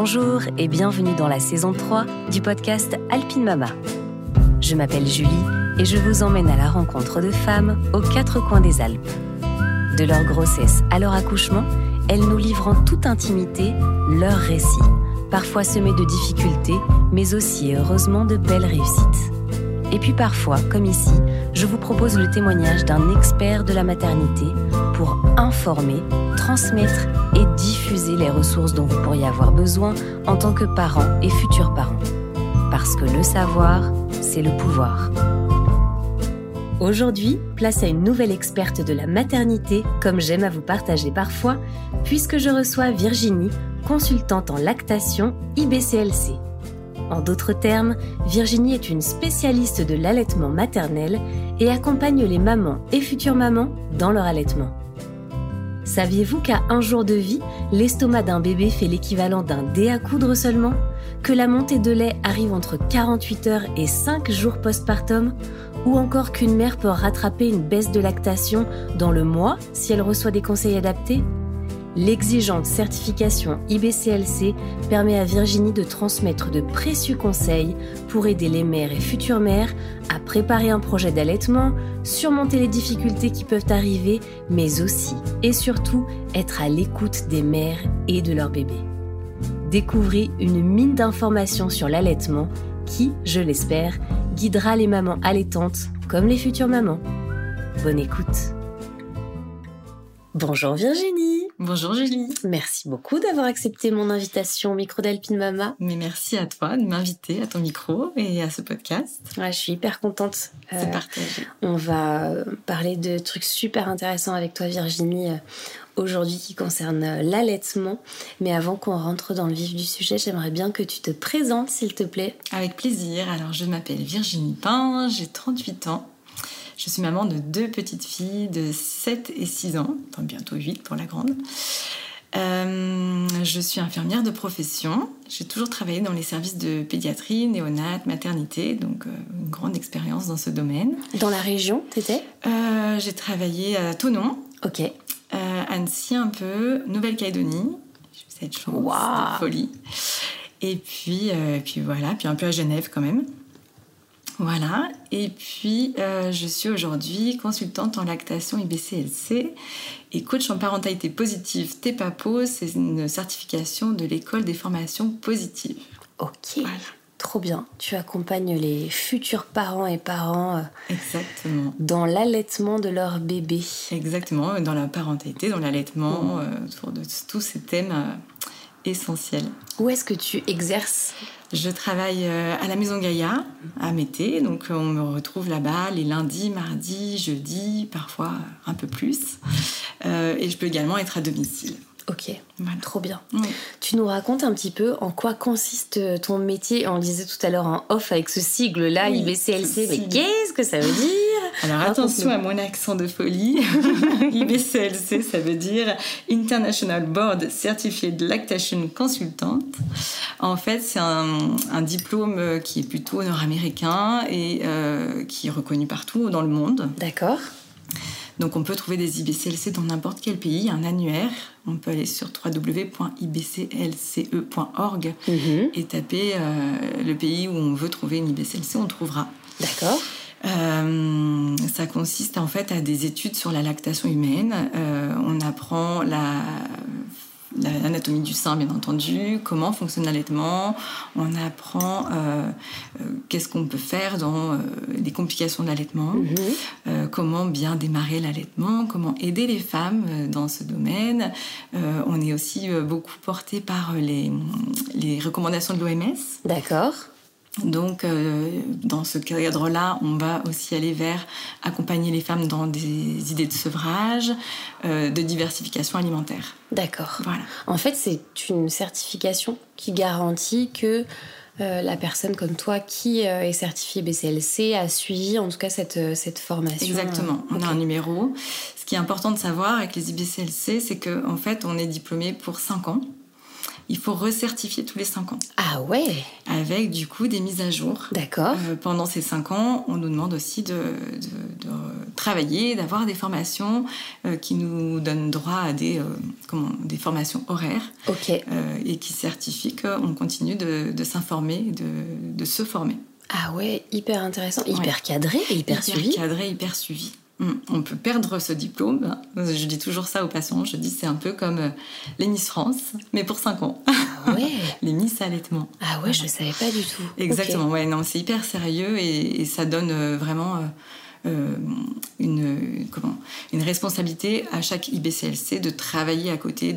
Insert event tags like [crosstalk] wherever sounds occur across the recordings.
Bonjour et bienvenue dans la saison 3 du podcast Alpine Mama. Je m'appelle Julie et je vous emmène à la rencontre de femmes aux quatre coins des Alpes. De leur grossesse à leur accouchement, elles nous livrent en toute intimité leurs récits, parfois semés de difficultés, mais aussi heureusement de belles réussites. Et puis parfois, comme ici, je vous propose le témoignage d'un expert de la maternité pour informer, transmettre et diffuser les ressources dont vous pourriez avoir besoin en tant que parent et futurs parents. Parce que le savoir, c'est le pouvoir. Aujourd'hui, place à une nouvelle experte de la maternité, comme j'aime à vous partager parfois, puisque je reçois Virginie, consultante en lactation IBCLC. En d'autres termes, Virginie est une spécialiste de l'allaitement maternel et accompagne les mamans et futures mamans dans leur allaitement. Saviez-vous qu'à un jour de vie, l'estomac d'un bébé fait l'équivalent d'un dé à coudre seulement? Que la montée de lait arrive entre 48 heures et 5 jours postpartum? Ou encore qu'une mère peut rattraper une baisse de lactation dans le mois si elle reçoit des conseils adaptés? L'exigeante certification IBCLC permet à Virginie de transmettre de précieux conseils pour aider les mères et futures mères à préparer un projet d'allaitement, surmonter les difficultés qui peuvent arriver, mais aussi et surtout être à l'écoute des mères et de leurs bébés. Découvrez une mine d'informations sur l'allaitement qui, je l'espère, guidera les mamans allaitantes comme les futures mamans. Bonne écoute. Bonjour Virginie. Bonjour Julie. Merci beaucoup d'avoir accepté mon invitation au micro d'Alpine Mama. Mais merci à toi de m'inviter à ton micro et à ce podcast. je suis hyper contente. C'est euh, partagé. On va parler de trucs super intéressants avec toi Virginie euh, aujourd'hui qui concernent euh, l'allaitement. Mais avant qu'on rentre dans le vif du sujet, j'aimerais bien que tu te présentes s'il te plaît. Avec plaisir. Alors je m'appelle Virginie Pain, j'ai 38 ans. Je suis maman de deux petites filles de 7 et 6 ans, enfin bientôt 8 pour la grande. Euh, je suis infirmière de profession. J'ai toujours travaillé dans les services de pédiatrie, néonat, maternité, donc euh, une grande expérience dans ce domaine. Dans la région, t'étais? Euh, J'ai travaillé à Tonon. Ok. Annecy un peu, Nouvelle-Calédonie. J'ai eu cette chance, wow. folie. Et puis, puis voilà, puis un peu à Genève quand même. Voilà, et puis euh, je suis aujourd'hui consultante en lactation IBCLC et coach en parentalité positive TEPAPO, c'est une certification de l'école des formations positives. Ok, trop bien. Tu accompagnes les futurs parents et parents euh, Exactement. dans l'allaitement de leur bébé. Exactement, dans la parentalité, dans l'allaitement, mmh. euh, autour de tous ces thèmes essentiels. Où est-ce que tu exerces je travaille euh, à la Maison Gaïa, à Mété, donc euh, on me retrouve là-bas les lundis, mardis, jeudis, parfois un peu plus. Euh, et je peux également être à domicile. Ok, trop bien. Tu nous racontes un petit peu en quoi consiste ton métier. On le disait tout à l'heure en off avec ce sigle-là, IBCLC, mais qu'est-ce que ça veut dire? Alors attention à mon accent de folie. [laughs] IBCLC, ça veut dire International Board Certified Lactation Consultant. En fait, c'est un, diplôme qui est plutôt nord-américain et euh, qui est reconnu partout dans le monde. D'accord. Donc on peut trouver des IBCLC dans n'importe quel pays, un annuaire. On peut aller sur www.ibclce.org mhm. et taper euh, le pays où on veut trouver une IBCLC, on trouvera. D'accord. Euh, ça consiste en fait à des études sur la lactation humaine. Euh, on apprend la l'anatomie du sein, bien entendu, comment fonctionne l'allaitement. On apprend euh, qu'est-ce qu'on peut faire dans les complications de l'allaitement, mhm. comment bien démarrer l'allaitement, comment aider les femmes dans ce domaine. on est aussi beaucoup porté par les, les recommandations de l'OMS. D'accord. Donc, euh, dans ce cadre-là, on va aussi aller vers accompagner les femmes dans des idées de sevrage, euh, de diversification alimentaire. D'accord. Voilà. En fait, c'est une certification qui garantit que euh, la personne comme toi qui est certifiée BCLC a suivi en tout cas cette, cette formation. Exactement. On a un numéro. Ce qui est important de savoir avec les IBCLC, c'est qu'en en fait, on est diplômé pour 5 ans. Il faut recertifier tous les 5 ans. Ah ouais Avec du coup des mises à jour. D'accord. Euh, pendant ces 5 ans, on nous demande aussi de, travailler, d'avoir des formations euh, qui nous donnent droit à des, comment, des formations horaires. Ok. et qui certifient qu'on continue de, s'informer, de, se former. Ah ouais, hyper intéressant, hyper cadré, hyper, suivi. Hyper cadré, hyper suivi. Mm. On peut perdre ce diplôme. Je dis toujours ça aux patients. Je dis c'est un peu comme euh, les Miss France, mais pour 5 ans. Ah ouais. [laughs] les Miss allaitement. Ah ouais, je ne savais pas du tout. Exactement. Ouais, non, c'est hyper sérieux et, ça donne euh, vraiment euh, une, comment, une responsabilité à chaque IBCLC de travailler à côté,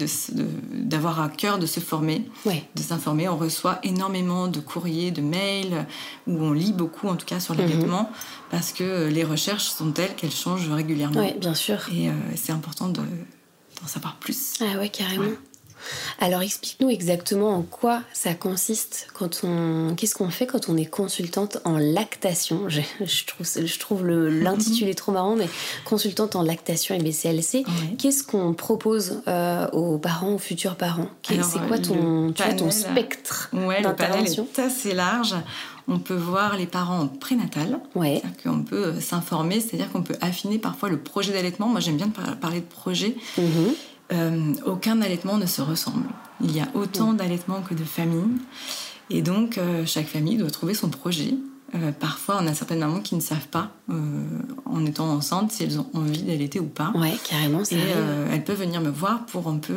d'avoir de, à cœur de se former, de s'informer. On reçoit énormément de courriers, de mails, où on lit beaucoup en tout cas sur l'allaitement, mhm. parce que les recherches sont telles qu'elles changent régulièrement. Oui, bien sûr. Et euh, c'est important d'en savoir plus. Ah ouais, carrément. Alors explique-nous exactement en quoi ça consiste quand on qu'est-ce qu'on fait quand on est consultante en lactation? Je, trouve je trouve l'intitulé trop marrant mais consultante en lactation et BCLC. Qu'est-ce qu'on propose euh, aux parents aux futurs parents? C'est quoi ton ton spectre ouais, d'intervention est assez large. On peut voir les parents en prénatal, ouais. qu'on peut euh, s'informer, c'est-à-dire qu'on peut affiner parfois le projet d'allaitement. Moi, j'aime bien parler de projet. Mm-hmm. Euh, aucun allaitement ne se ressemble. Il y a autant d'allaitements que de familles. Et donc, euh, chaque famille doit trouver son projet. Euh, parfois, on a certaines mamans qui ne savent pas, en étant enceinte, si elles ont envie d'allaiter ou pas. Ouais, carrément, ça Et elles peuvent venir me voir pour un peu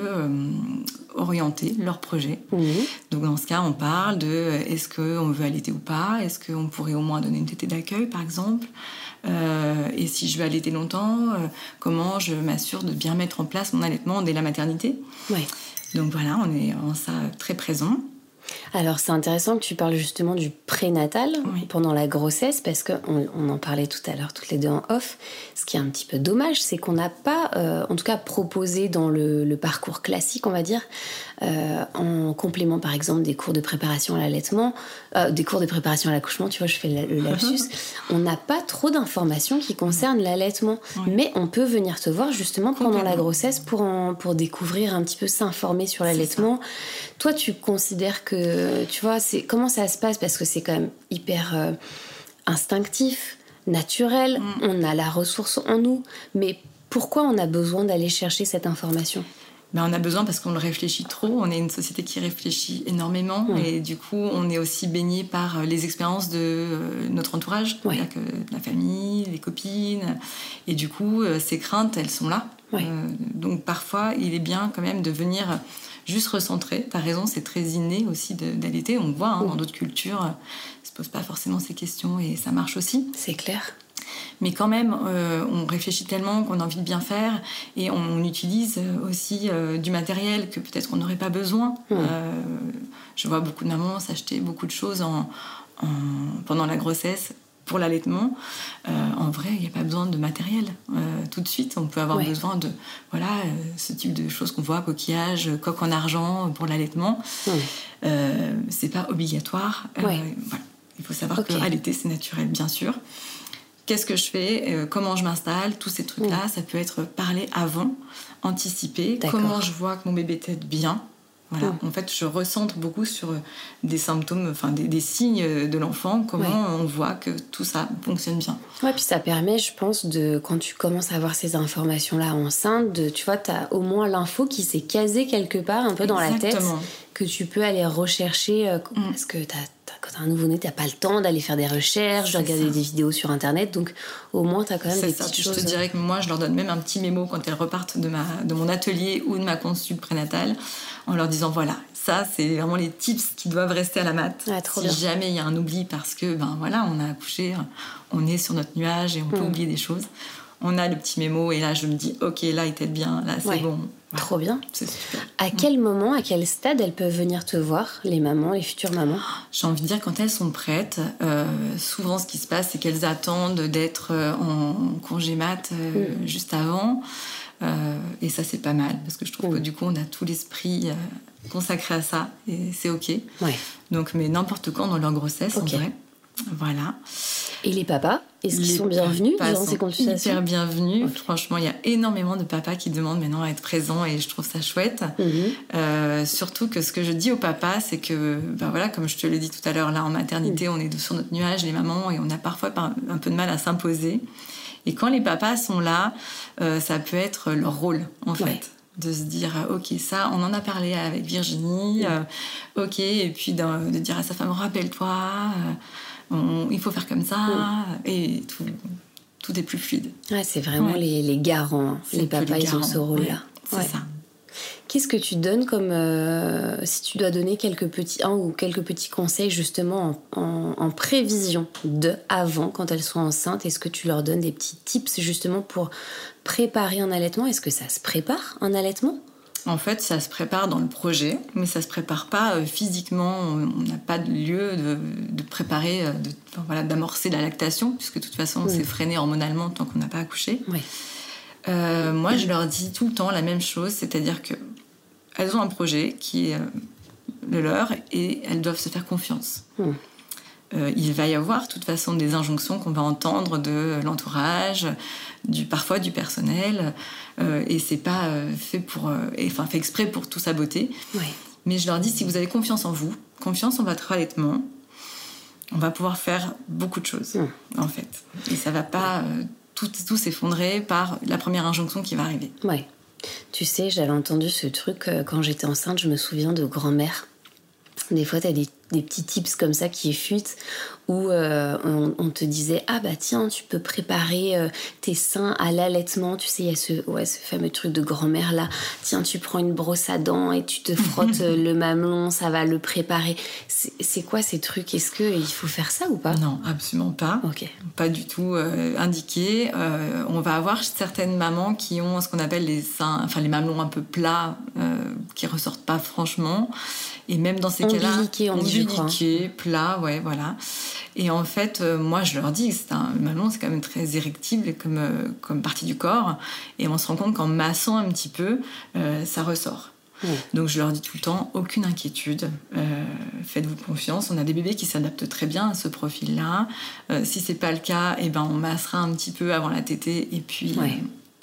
orienter leur projet. Mmh. Donc, dans ce cas, on parle de est-ce qu'on veut allaiter ou pas? Est-ce qu'on pourrait au moins donner une tétée d'accueil, par exemple? Euh, et si je veux allaiter longtemps, euh, comment je m'assure de bien mettre en place mon allaitement dès la maternité? Ouais. Donc voilà, on est en ça très présent. Alors c'est intéressant que tu parles justement du prénatal pendant la grossesse parce qu'on on en parlait tout à l'heure toutes les deux en off. Ce qui est un petit peu dommage, c'est qu'on n'a pas, euh, en tout cas proposé dans le, parcours classique, on va dire, euh, en complément par exemple des cours de préparation à l'allaitement, euh, des cours de préparation à l'accouchement, tu vois, je fais le, lapsus, [laughs] on n'a pas trop d'informations qui concernent l'allaitement. Mais on peut venir te voir justement pendant la grossesse pour, pour découvrir un petit peu, s'informer sur l'allaitement. Toi, tu considères que, tu vois, c'est comment ça se passe? Parce que c'est quand même hyper euh, instinctif, naturel. Mm. On a la ressource en nous, mais pourquoi on a besoin d'aller chercher cette information? Ben, on a besoin parce qu'on le réfléchit trop. On est une société qui réfléchit énormément et du coup, on est aussi baigné par euh, les expériences de euh, notre entourage, la famille, les copines. Et du coup, ces craintes, elles sont là. donc parfois, il est bien quand même de venir juste recentrer. Tu as raison, c'est très inné aussi d'allaiter. On voit hein, dans d'autres cultures, ne se pose pas forcément ces questions et ça marche aussi. C'est clair. Mais quand même, euh, on réfléchit tellement qu'on a envie de bien faire et on, utilise aussi euh, du matériel que peut-être on n'aurait pas besoin. Euh, je vois beaucoup de mamans s'acheter beaucoup de choses en, pendant la grossesse pour l'allaitement, euh, en vrai, il n'y a pas besoin de matériel euh, tout de suite. On peut avoir besoin de voilà euh, ce type de choses qu'on voit, coquillage, coque en argent pour l'allaitement. c'est pas obligatoire. Il faut savoir que allaiter c'est naturel, bien sûr. Qu'est-ce que je fais Comment je m'installe Tous ces trucs-là, ça peut être parlé avant, anticiper. Comment je vois que mon bébé tête bien en fait, je recentre beaucoup sur euh, des symptômes, enfin des, signes de l'enfant, comment on voit que tout ça fonctionne bien. Ouais, puis ça permet, je pense, de quand tu commences à avoir ces informations-là enceinte, de, tu vois, tu as au moins l'info qui s'est casée quelque part, un peu dans la tête, que tu peux aller rechercher, euh, mm. parce que as, quand tu as un nouveau-né, tu pas le temps d'aller faire des recherches, de regarder des vidéos sur Internet, donc au moins tu as quand même des ça. petites choses. Je te dirais que moi, je leur donne même un petit mémo quand elles repartent de, ma, de mon atelier ou de ma consulte prénatale, en leur disant voilà, ça, c'est vraiment les tips qui doivent rester à la mat. Ah, si jamais il y a un oubli parce que, ben voilà, on a accouché, on est sur notre nuage et on peut mm. oublier des choses on a le petit mémo et là je me dis ok là il était bien là c'est bon. Trop bien. À quel moment à quel stade elles peuvent venir te voir les mamans les futures mamans? J'ai envie de dire quand elles sont prêtes euh, souvent ce qui se passe c'est qu'elles attendent d'être euh, en congé mat euh, mm. juste avant et ça c'est pas mal parce que je trouve que mm. du coup on a tout l'esprit consacré à ça et c'est ok ouais. donc mais n'importe quand dans leur grossesse en vrai voilà Et les papas, est-ce qu'ils sont bienvenus durant ces consultations Hyper bienvenus. Franchement, il y a énormément de papas qui demandent maintenant à être présents et je trouve ça chouette. Mhm. Euh, surtout que ce que je dis aux papas, c'est que, ben voilà, comme je te l'ai dit tout à l'heure, là en maternité, mhm. on est sur notre nuage, les mamans, et on a parfois un peu de mal à s'imposer. Et quand les papas sont là, euh, ça peut être leur rôle, en fait de se dire ok ça on en a parlé avec Virginie euh, ok et puis de, dire à sa femme rappelle-toi il faut faire comme ça, et tout, tout est plus fluide. c'est vraiment les, les, garants, les papas, ils ont ce rôle-là. c'est ça. Qu'est-ce que tu donnes comme euh, si tu dois donner quelques petits un ou quelques petits conseils justement en, prévision de avant quand elles sont enceintes Est-ce que tu leur donnes des petits tips justement pour préparer un allaitement? Est-ce que ça se prépare un allaitement? En fait, ça se prépare dans le projet, mais ça se prépare pas euh, physiquement. On n'a pas de lieu de, préparer, euh, voilà, d'amorcer la lactation, puisque de toute façon, c'est freiné hormonalement tant qu'on n'a pas accouché. Euh, moi, je leur dis tout le temps la même chose, c'est-à-dire que elles ont un projet qui est le leur et elles doivent se faire confiance. Hmm. il va y avoir de toute façon des injonctions qu'on va entendre de l'entourage, du, parfois du personnel, euh, et c'est pas euh, fait pour, euh, enfin fait exprès pour tout saboter. Mais je leur dis si vous avez confiance en vous, confiance en votre allaitement, on va pouvoir faire beaucoup de choses en fait, et ça va pas tout, tout s'effondrer par la première injonction qui va arriver. Ouais. Tu sais, j'avais entendu ce truc quand j'étais enceinte, je me souviens de grand-mère. Des fois, tu as des des petits tips comme ça qui fuitent où euh, on, te disait ah bah tiens tu peux préparer euh, tes seins à l'allaitement tu sais il y a ce ouais ce fameux truc de grand-mère là tiens tu prends une brosse à dents et tu te [laughs] frottes euh, le mamelon ça va le préparer c'est quoi ces trucs? Est-ce que il faut faire ça ou pas? Non absolument pas. Ok. Pas du tout indiqué. On va avoir certaines mamans qui ont ce qu'on appelle les seins enfin les mamelons un peu plats qui ressortent pas franchement. Et même dans ces cas-là dit plat, ouais, voilà. Et en fait, euh, moi, je leur dis, c'est un mamelon, c'est quand même très érectible comme, euh, comme partie du corps. Et on se rend compte qu'en massant un petit peu, euh, ça ressort. Donc je leur dis tout le temps, aucune inquiétude, faites-vous confiance. On a des bébés qui s'adaptent très bien à ce profil-là. si c'est pas le cas, eh ben on massera un petit peu avant la tétée et puis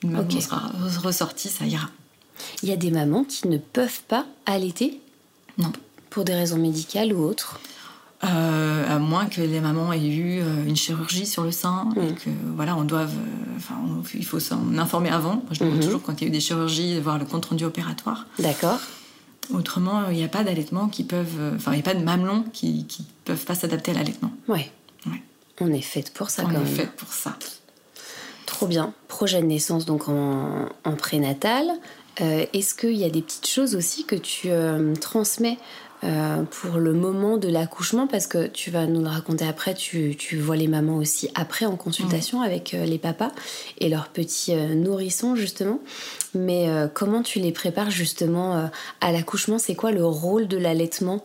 une maman sera ressortie, ça ira. Il y a des mamans qui ne peuvent pas allaiter? Non. Pour des raisons médicales ou autres euh, à moins que les mamans aient eu euh, une chirurgie sur le sein et mm. que voilà on doive euh, enfin il faut s'en informer avant. Je demande mm-hmm. toujours quand il y a eu des chirurgies de voir le compte rendu opératoire. D'accord. Autrement il n'y a pas d'allaitement qui peuvent enfin il n'y a pas de mamelons qui, qui peuvent pas s'adapter à l'allaitement. Ouais. on est faite pour ça on quand est faite pour ça. Trop bien. Projet de naissance donc en, en prénatal. Est-ce qu'il y a des petites choses aussi que tu transmets euh, pour le moment de l'accouchement parce que tu vas nous le raconter après, tu, tu vois les mamans aussi après en consultation avec euh, les papas et leurs petits euh, nourrissons justement. Mais comment tu les prépares justement à l'accouchement? C'est quoi le rôle de l'allaitement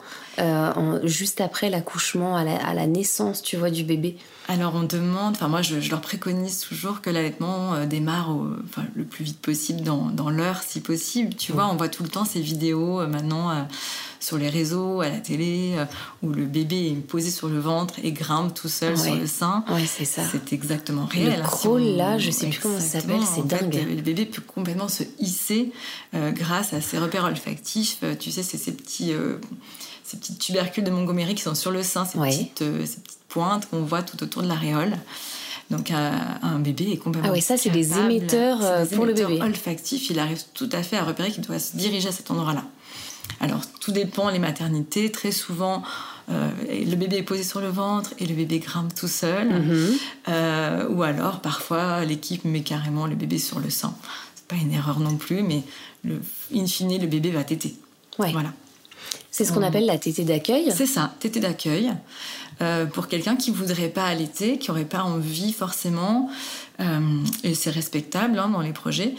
juste après l'accouchement, à la, à la, naissance, tu vois, du bébé? Alors on demande, enfin moi je, leur préconise toujours que l'allaitement démarre enfin, le plus vite possible dans, dans l'heure si possible. Tu vois, on voit tout le temps ces vidéos maintenant sur les réseaux, à la télé, euh, où le bébé est posé sur le ventre et grimpe tout seul sur le sein. Oui, c'est ça. C'est exactement réel. Le crawl, là, je sais plus comment ça s'appelle, c'est dingue. le bébé peut complètement se hisser euh, grâce à ses repères olfactifs. Euh, tu sais, c'est ces petits, ces petits tubercules de Montgomery qui sont sur le sein, ces, petites, ces petites pointes qu'on voit tout autour de l'aréole. Donc un, bébé est complètement. Ah oui, ça c'est des émetteurs pour le bébé. olfactifs. Il arrive tout à fait à repérer qu'il doit se diriger à cet endroit-là. Alors, tout dépend, les maternités, très souvent, euh, le bébé est posé sur le ventre et le bébé grimpe tout seul. Mhm. Euh, ou alors, parfois, l'équipe met carrément le bébé sur le sein. C'est pas une erreur non plus, mais le, in fine, le bébé va téter. Voilà. C'est ce qu'on appelle la tétée d'accueil C'est ça, tétée d'accueil. Euh, pour quelqu'un qui voudrait pas allaiter, qui aurait pas envie forcément, et c'est respectable hein, dans les projets,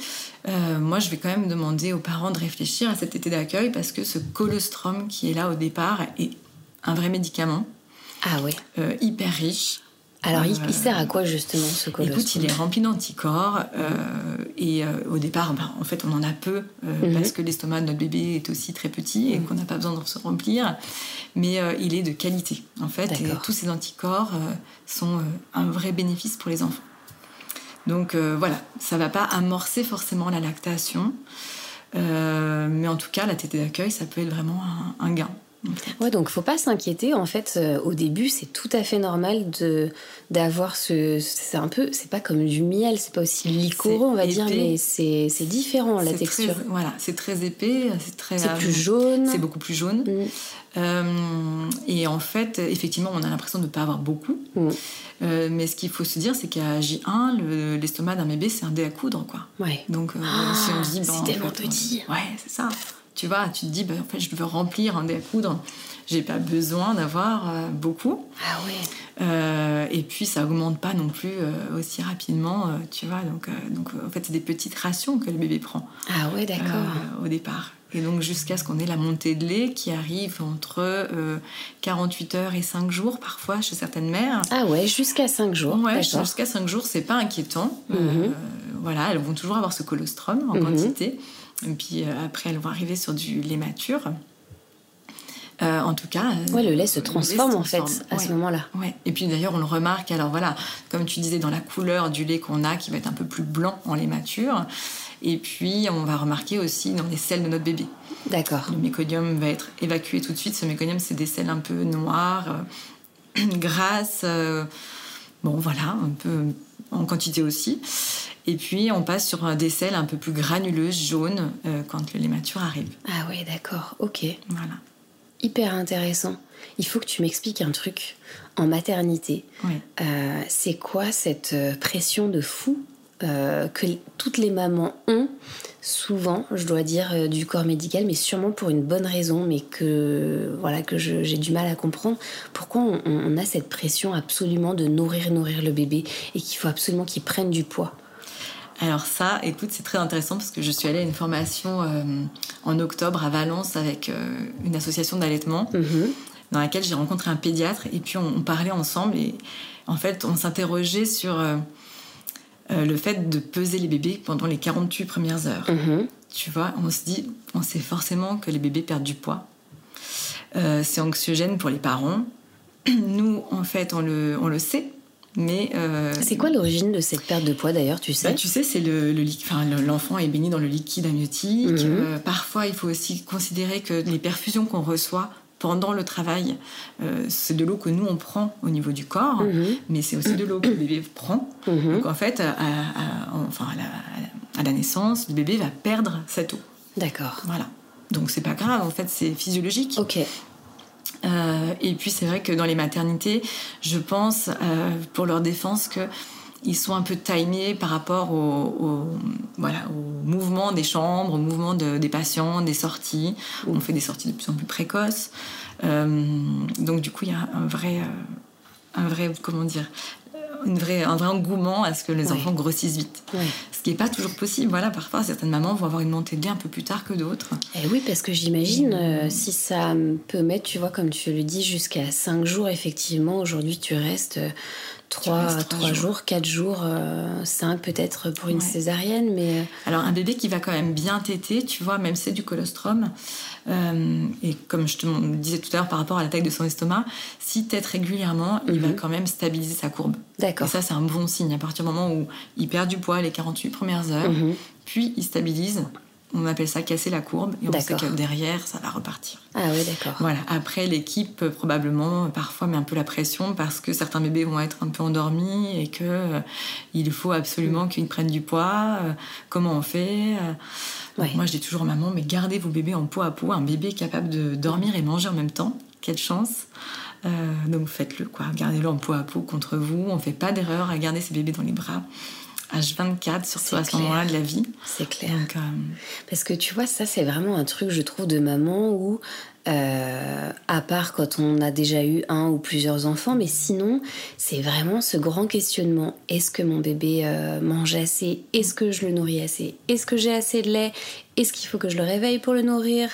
euh, moi, je vais quand même demander aux parents de réfléchir à cet été d'accueil parce que ce colostrum qui est là au départ est un vrai médicament. Ah oui. Euh, hyper riche. Alors, il, sert à quoi justement ce colostrum Écoute, il est rempli d'anticorps et au départ, ben, en fait, on en a peu mhm. parce que l'estomac de notre bébé est aussi très petit et mhm. qu'on n'a pas besoin de se remplir. Mais il est de qualité, en fait, et tous ces anticorps sont un vrai bénéfice pour les enfants. Donc voilà, ça va pas amorcer forcément la lactation, mais en tout cas, la tétée d'accueil, ça peut être vraiment un gain. Ouais, donc faut pas s'inquiéter. En fait, euh, au début, c'est tout à fait normal de d'avoir ce. C'est un peu, c'est pas comme du miel, c'est pas aussi liquoreux, on va dire, mais c'est différent la texture. voilà, c'est très épais, c'est très. C'est plus jaune. C'est beaucoup plus jaune. Mm. Euh, et en fait, effectivement, on a l'impression de ne pas avoir beaucoup. Mm. Euh, mais ce qu'il faut se dire, c'est qu'à J1, l'estomac d'un bébé, c'est un dé à coudre, quoi. Ouais. Donc, si on dit, c'est tellement petit. ouais, c'est ça tu vois, tu te dis, ben, en fait, je veux remplir un à coudre. J'ai pas besoin d'avoir euh, beaucoup. Ah ouais. Euh, et puis, ça augmente pas non plus euh, aussi rapidement, tu vois. Donc, donc en fait, c'est des petites rations que le bébé prend. Ah ouais, d'accord. au départ. Et donc, jusqu'à ce qu'on ait la montée de lait qui arrive entre 48 heures et 5 jours, parfois, chez certaines mères. Ah ouais, jusqu'à 5 jours. Ouais, jusqu'à 5 jours, c'est pas inquiétant. Mhm. voilà, elles vont toujours avoir ce colostrum en mhm. quantité. Et puis euh, après, elles vont arriver sur du lait mature. Euh, en tout cas. Euh, ouais, le lait se transforme, en fait à ce moment-là. Ouais. Et puis d'ailleurs, on le remarque. Alors voilà, comme tu disais, dans la couleur du lait qu'on a, qui va être un peu plus blanc en lait mature. Et puis, on va remarquer aussi dans les selles de notre bébé. D'accord. Le méconium va être évacué tout de suite. Ce méconium, c'est des selles un peu noires, [clears throat] grasses. bon, voilà, un peu en quantité aussi. Et puis on passe sur des selles un peu plus granuleuses, jaunes, euh, quand le lait mature arrive. Ah oui, d'accord, ok. Voilà. Hyper intéressant. Il faut que tu m'expliques un truc. En maternité, euh, c'est quoi cette euh, pression de fou que toutes les mamans ont, souvent, je dois dire, du corps médical, mais sûrement pour une bonne raison, mais que voilà que j'ai du mal à comprendre. Pourquoi on, on, a cette pression absolument de nourrir, nourrir le bébé et qu'il faut absolument qu'il prenne du poids? Alors ça, écoute, c'est très intéressant parce que je suis allée à une formation euh, en octobre à Valence avec euh, une association d'allaitement mhm. dans laquelle j'ai rencontré un pédiatre et puis on, parlait ensemble et en fait on s'interrogeait sur euh, le fait de peser les bébés pendant les 48 premières heures. Mhm. Tu vois, on se dit, on sait forcément que les bébés perdent du poids. c'est anxiogène pour les parents. [clears throat] Nous, en fait, on le, on le sait mais euh, c'est quoi l'origine de cette perte de poids d'ailleurs, tu sais bah, Tu sais, c'est le, l'enfant est béni dans le liquide amniotique. Mhm. Euh, parfois, il faut aussi considérer que les perfusions qu'on reçoit pendant le travail, euh, c'est de l'eau que nous on prend au niveau du corps, mhm. mais c'est aussi de l'eau que le bébé prend. Mhm. Donc en fait, à, enfin, à la, naissance, le bébé va perdre cette eau. D'accord. Voilà. Donc c'est pas grave, en fait, c'est physiologique. Ok. Euh, et puis c'est vrai que dans les maternités, je pense, euh, pour leur défense, que ils sont un peu timés par rapport au, voilà, au mouvement des chambres, au mouvement des patients, des sorties. On fait des sorties de plus en plus précoces. Euh, donc du coup, il y a un vrai, un vrai, comment dire, une vraie, un vrai engouement à ce que les enfants grossissent vite. N'est pas toujours possible. Voilà, parfois, certaines mamans vont avoir une montée de lait un peu plus tard que d'autres. Et eh oui, parce que j'imagine, euh, si ça peut mettre, tu vois, comme tu le dis, jusqu'à 5 jours, effectivement, aujourd'hui, tu restes 3, 3 jours, 4 jours, 5 euh, peut-être pour une césarienne. mais... Euh, Alors, un bébé qui va quand même bien téter, tu vois, même c'est du colostrum, euh, et comme je te disais tout à l'heure par rapport à la taille de son estomac, si tête régulièrement, il va mhm. quand même stabiliser sa courbe. D'accord. Et ça, c'est un bon signe. À partir du moment où il perd du poids les 48 premières heures, mhm. puis il stabilise, on appelle ça casser la courbe et on sait que derrière ça va repartir. Ah oui, d'accord. Voilà. Après, l'équipe probablement parfois met un peu la pression parce que certains bébés vont être un peu endormis et que euh, il faut absolument mm. qu'ils prennent du poids. Euh, comment on fait euh? Moi, je dis toujours aux mamans, mais gardez vos bébés en poids à peau. Un bébé capable de dormir et manger en même temps, quelle chance. donc faites-le, quoi. Gardez-le en poids à peau contre vous. On ne fait pas d'erreur à garder ses bébés dans les bras. H24, surtout à ce moment-là de la vie. C'est clair. Euh, Parce que tu vois, ça, c'est vraiment un truc, je trouve, de maman où, euh, à part quand on a déjà eu un ou plusieurs enfants, mais sinon, c'est vraiment ce grand questionnement. Est-ce que mon bébé euh, mange assez? Est-ce que je le nourris assez? Est-ce que j'ai assez de lait? Est-ce qu'il faut que je le réveille pour le nourrir?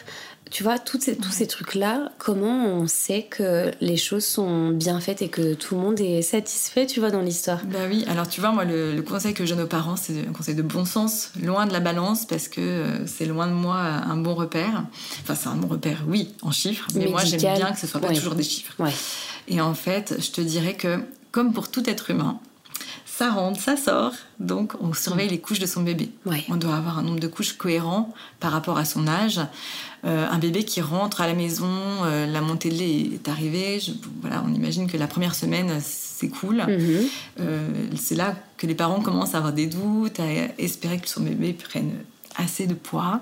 Tu vois, toutes ces, tous ces trucs-là, comment on sait que les choses sont bien faites et que tout le monde est satisfait, tu vois, dans l'histoire? Bah oui, alors tu vois, moi, le, conseil que je donne aux parents, c'est un conseil de bon sens, loin de la balance, parce que euh, c'est loin de moi un bon repère. Enfin, c'est un bon repère, oui, en chiffres, mais moi, j'aime bien que ce soit pas toujours des chiffres. Ouais. Et en fait, je te dirais que, comme pour tout être humain, ça rentre, ça sort. Donc, on surveille les couches de son bébé. On doit avoir un nombre de couches cohérent par rapport à son âge. Euh, un bébé qui rentre à la maison, euh, la montée de lait est arrivée. voilà, on imagine que la première semaine, c'est cool. Mhm. Euh, c'est là que les parents commencent à avoir des doutes, à espérer que son bébé prenne assez de poids.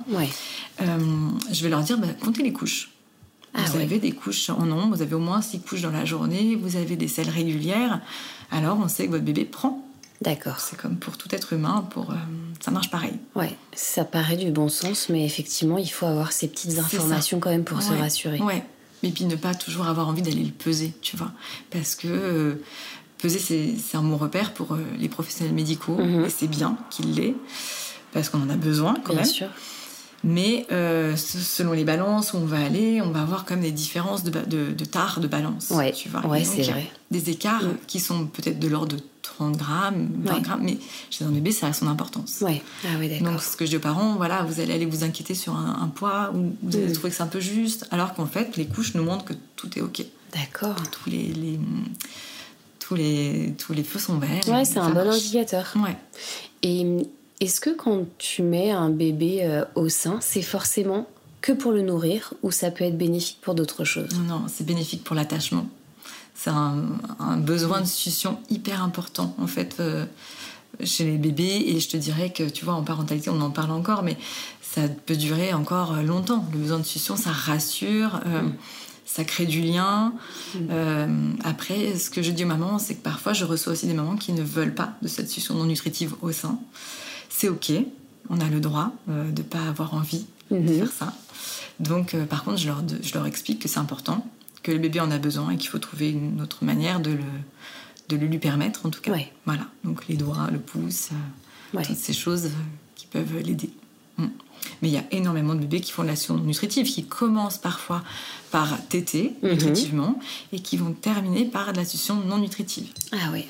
je vais leur dire, bah, comptez les couches. Ah vous avez des couches en nombre, vous avez au moins six couches dans la journée, vous avez des selles régulières, alors on sait que votre bébé prend. D'accord. C'est comme pour tout être humain, pour, euh, ça marche pareil. Ouais, ça paraît du bon sens, mais effectivement, il faut avoir ces petites informations quand même pour se rassurer. Ouais, mais puis ne pas toujours avoir envie d'aller le peser, tu vois. Parce que euh, peser, c'est un bon repère pour euh, les professionnels médicaux, mhm. et c'est bien qu'il l'ait, parce qu'on en a besoin quand bien même. Sûr. Mais euh, selon les balances où on va aller, on va avoir comme des différences de, de, de tard de balance. Ouais, tu vois. Ouais, c'est vrai. Des écarts mm. qui sont peut-être de l'ordre de 30 grammes, 20 grammes, mais chez un bébé, ça a son importance. Ouais. Ah oui, d'accord. Donc, ce que je dis aux parents, voilà, vous allez aller vous inquiéter sur un, poids ou vous allez mm. trouver que c'est un peu juste, alors qu'en fait, les couches nous montrent que tout est OK. D'accord. Tous les, les, tous les, tous les feux sont verts. Ouais, c'est un bon indicateur. Ouais. Et est-ce que quand tu mets un bébé euh, au sein, c'est forcément que pour le nourrir ou ça peut être bénéfique pour d'autres choses? Non, c'est bénéfique pour l'attachement. C'est un, besoin de succion hyper important en fait euh, chez les bébés et je te dirais que tu vois en parentalité on en parle encore mais ça peut durer encore longtemps. Le besoin de succion ça rassure. Euh, mm. ça crée du lien. Mm. après, ce que je dis aux mamans, c'est que parfois je reçois aussi des mamans qui ne veulent pas de cette succion non nutritive au sein c'est ok, on a le droit euh, de ne pas avoir envie de mhm. faire ça. Donc, euh, par contre, je leur, je leur explique que c'est important, que le bébé en a besoin et qu'il faut trouver une autre manière de le, de le lui permettre, en tout cas. Voilà, donc les doigts, le pouce, euh, toutes ces choses qui peuvent l'aider. Mm. Mais il y a énormément de bébés qui font de la nutritive, qui commencent parfois par téter mhm. nutritivement et qui vont terminer par de la succion non nutritive. Ah oui.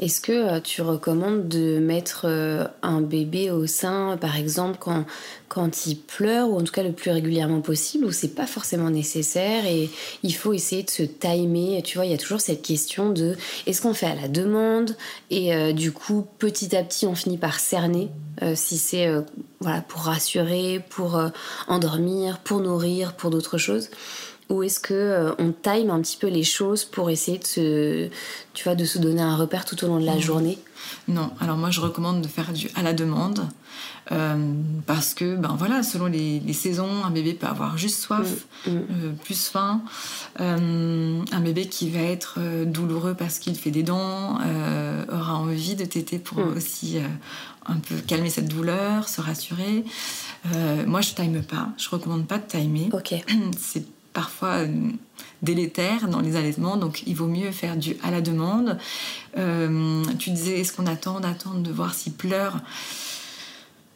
Est-ce que euh, tu recommandes de mettre euh, un bébé au sein, par exemple, quand, quand il pleure, ou en tout cas le plus régulièrement possible, ou c'est pas forcément nécessaire et il faut essayer de se timer? Tu vois, il y a toujours cette question de est-ce qu'on fait à la demande? Et euh, du coup, petit à petit, on finit par cerner si c'est voilà, pour rassurer, pour endormir, pour nourrir, pour d'autres choses ou est-ce que euh, on time un petit peu les choses pour essayer de se, tu vois, de se donner un repère tout au long de la journée? Non. Alors moi, je recommande de faire du à la demande euh, parce que, ben voilà, selon les, saisons, un bébé peut avoir juste soif, mm, mm. Euh, plus faim. un bébé qui va être douloureux parce qu'il fait des dents aura envie de téter pour mm. aussi un peu calmer cette douleur, se rassurer. moi, je time pas. Je recommande pas de timer. Ok. C'est parfois euh, délétère dans les allaitements, donc il vaut mieux faire du à la demande. Euh, tu disais, est-ce qu'on attend d'attendre de voir s'il pleure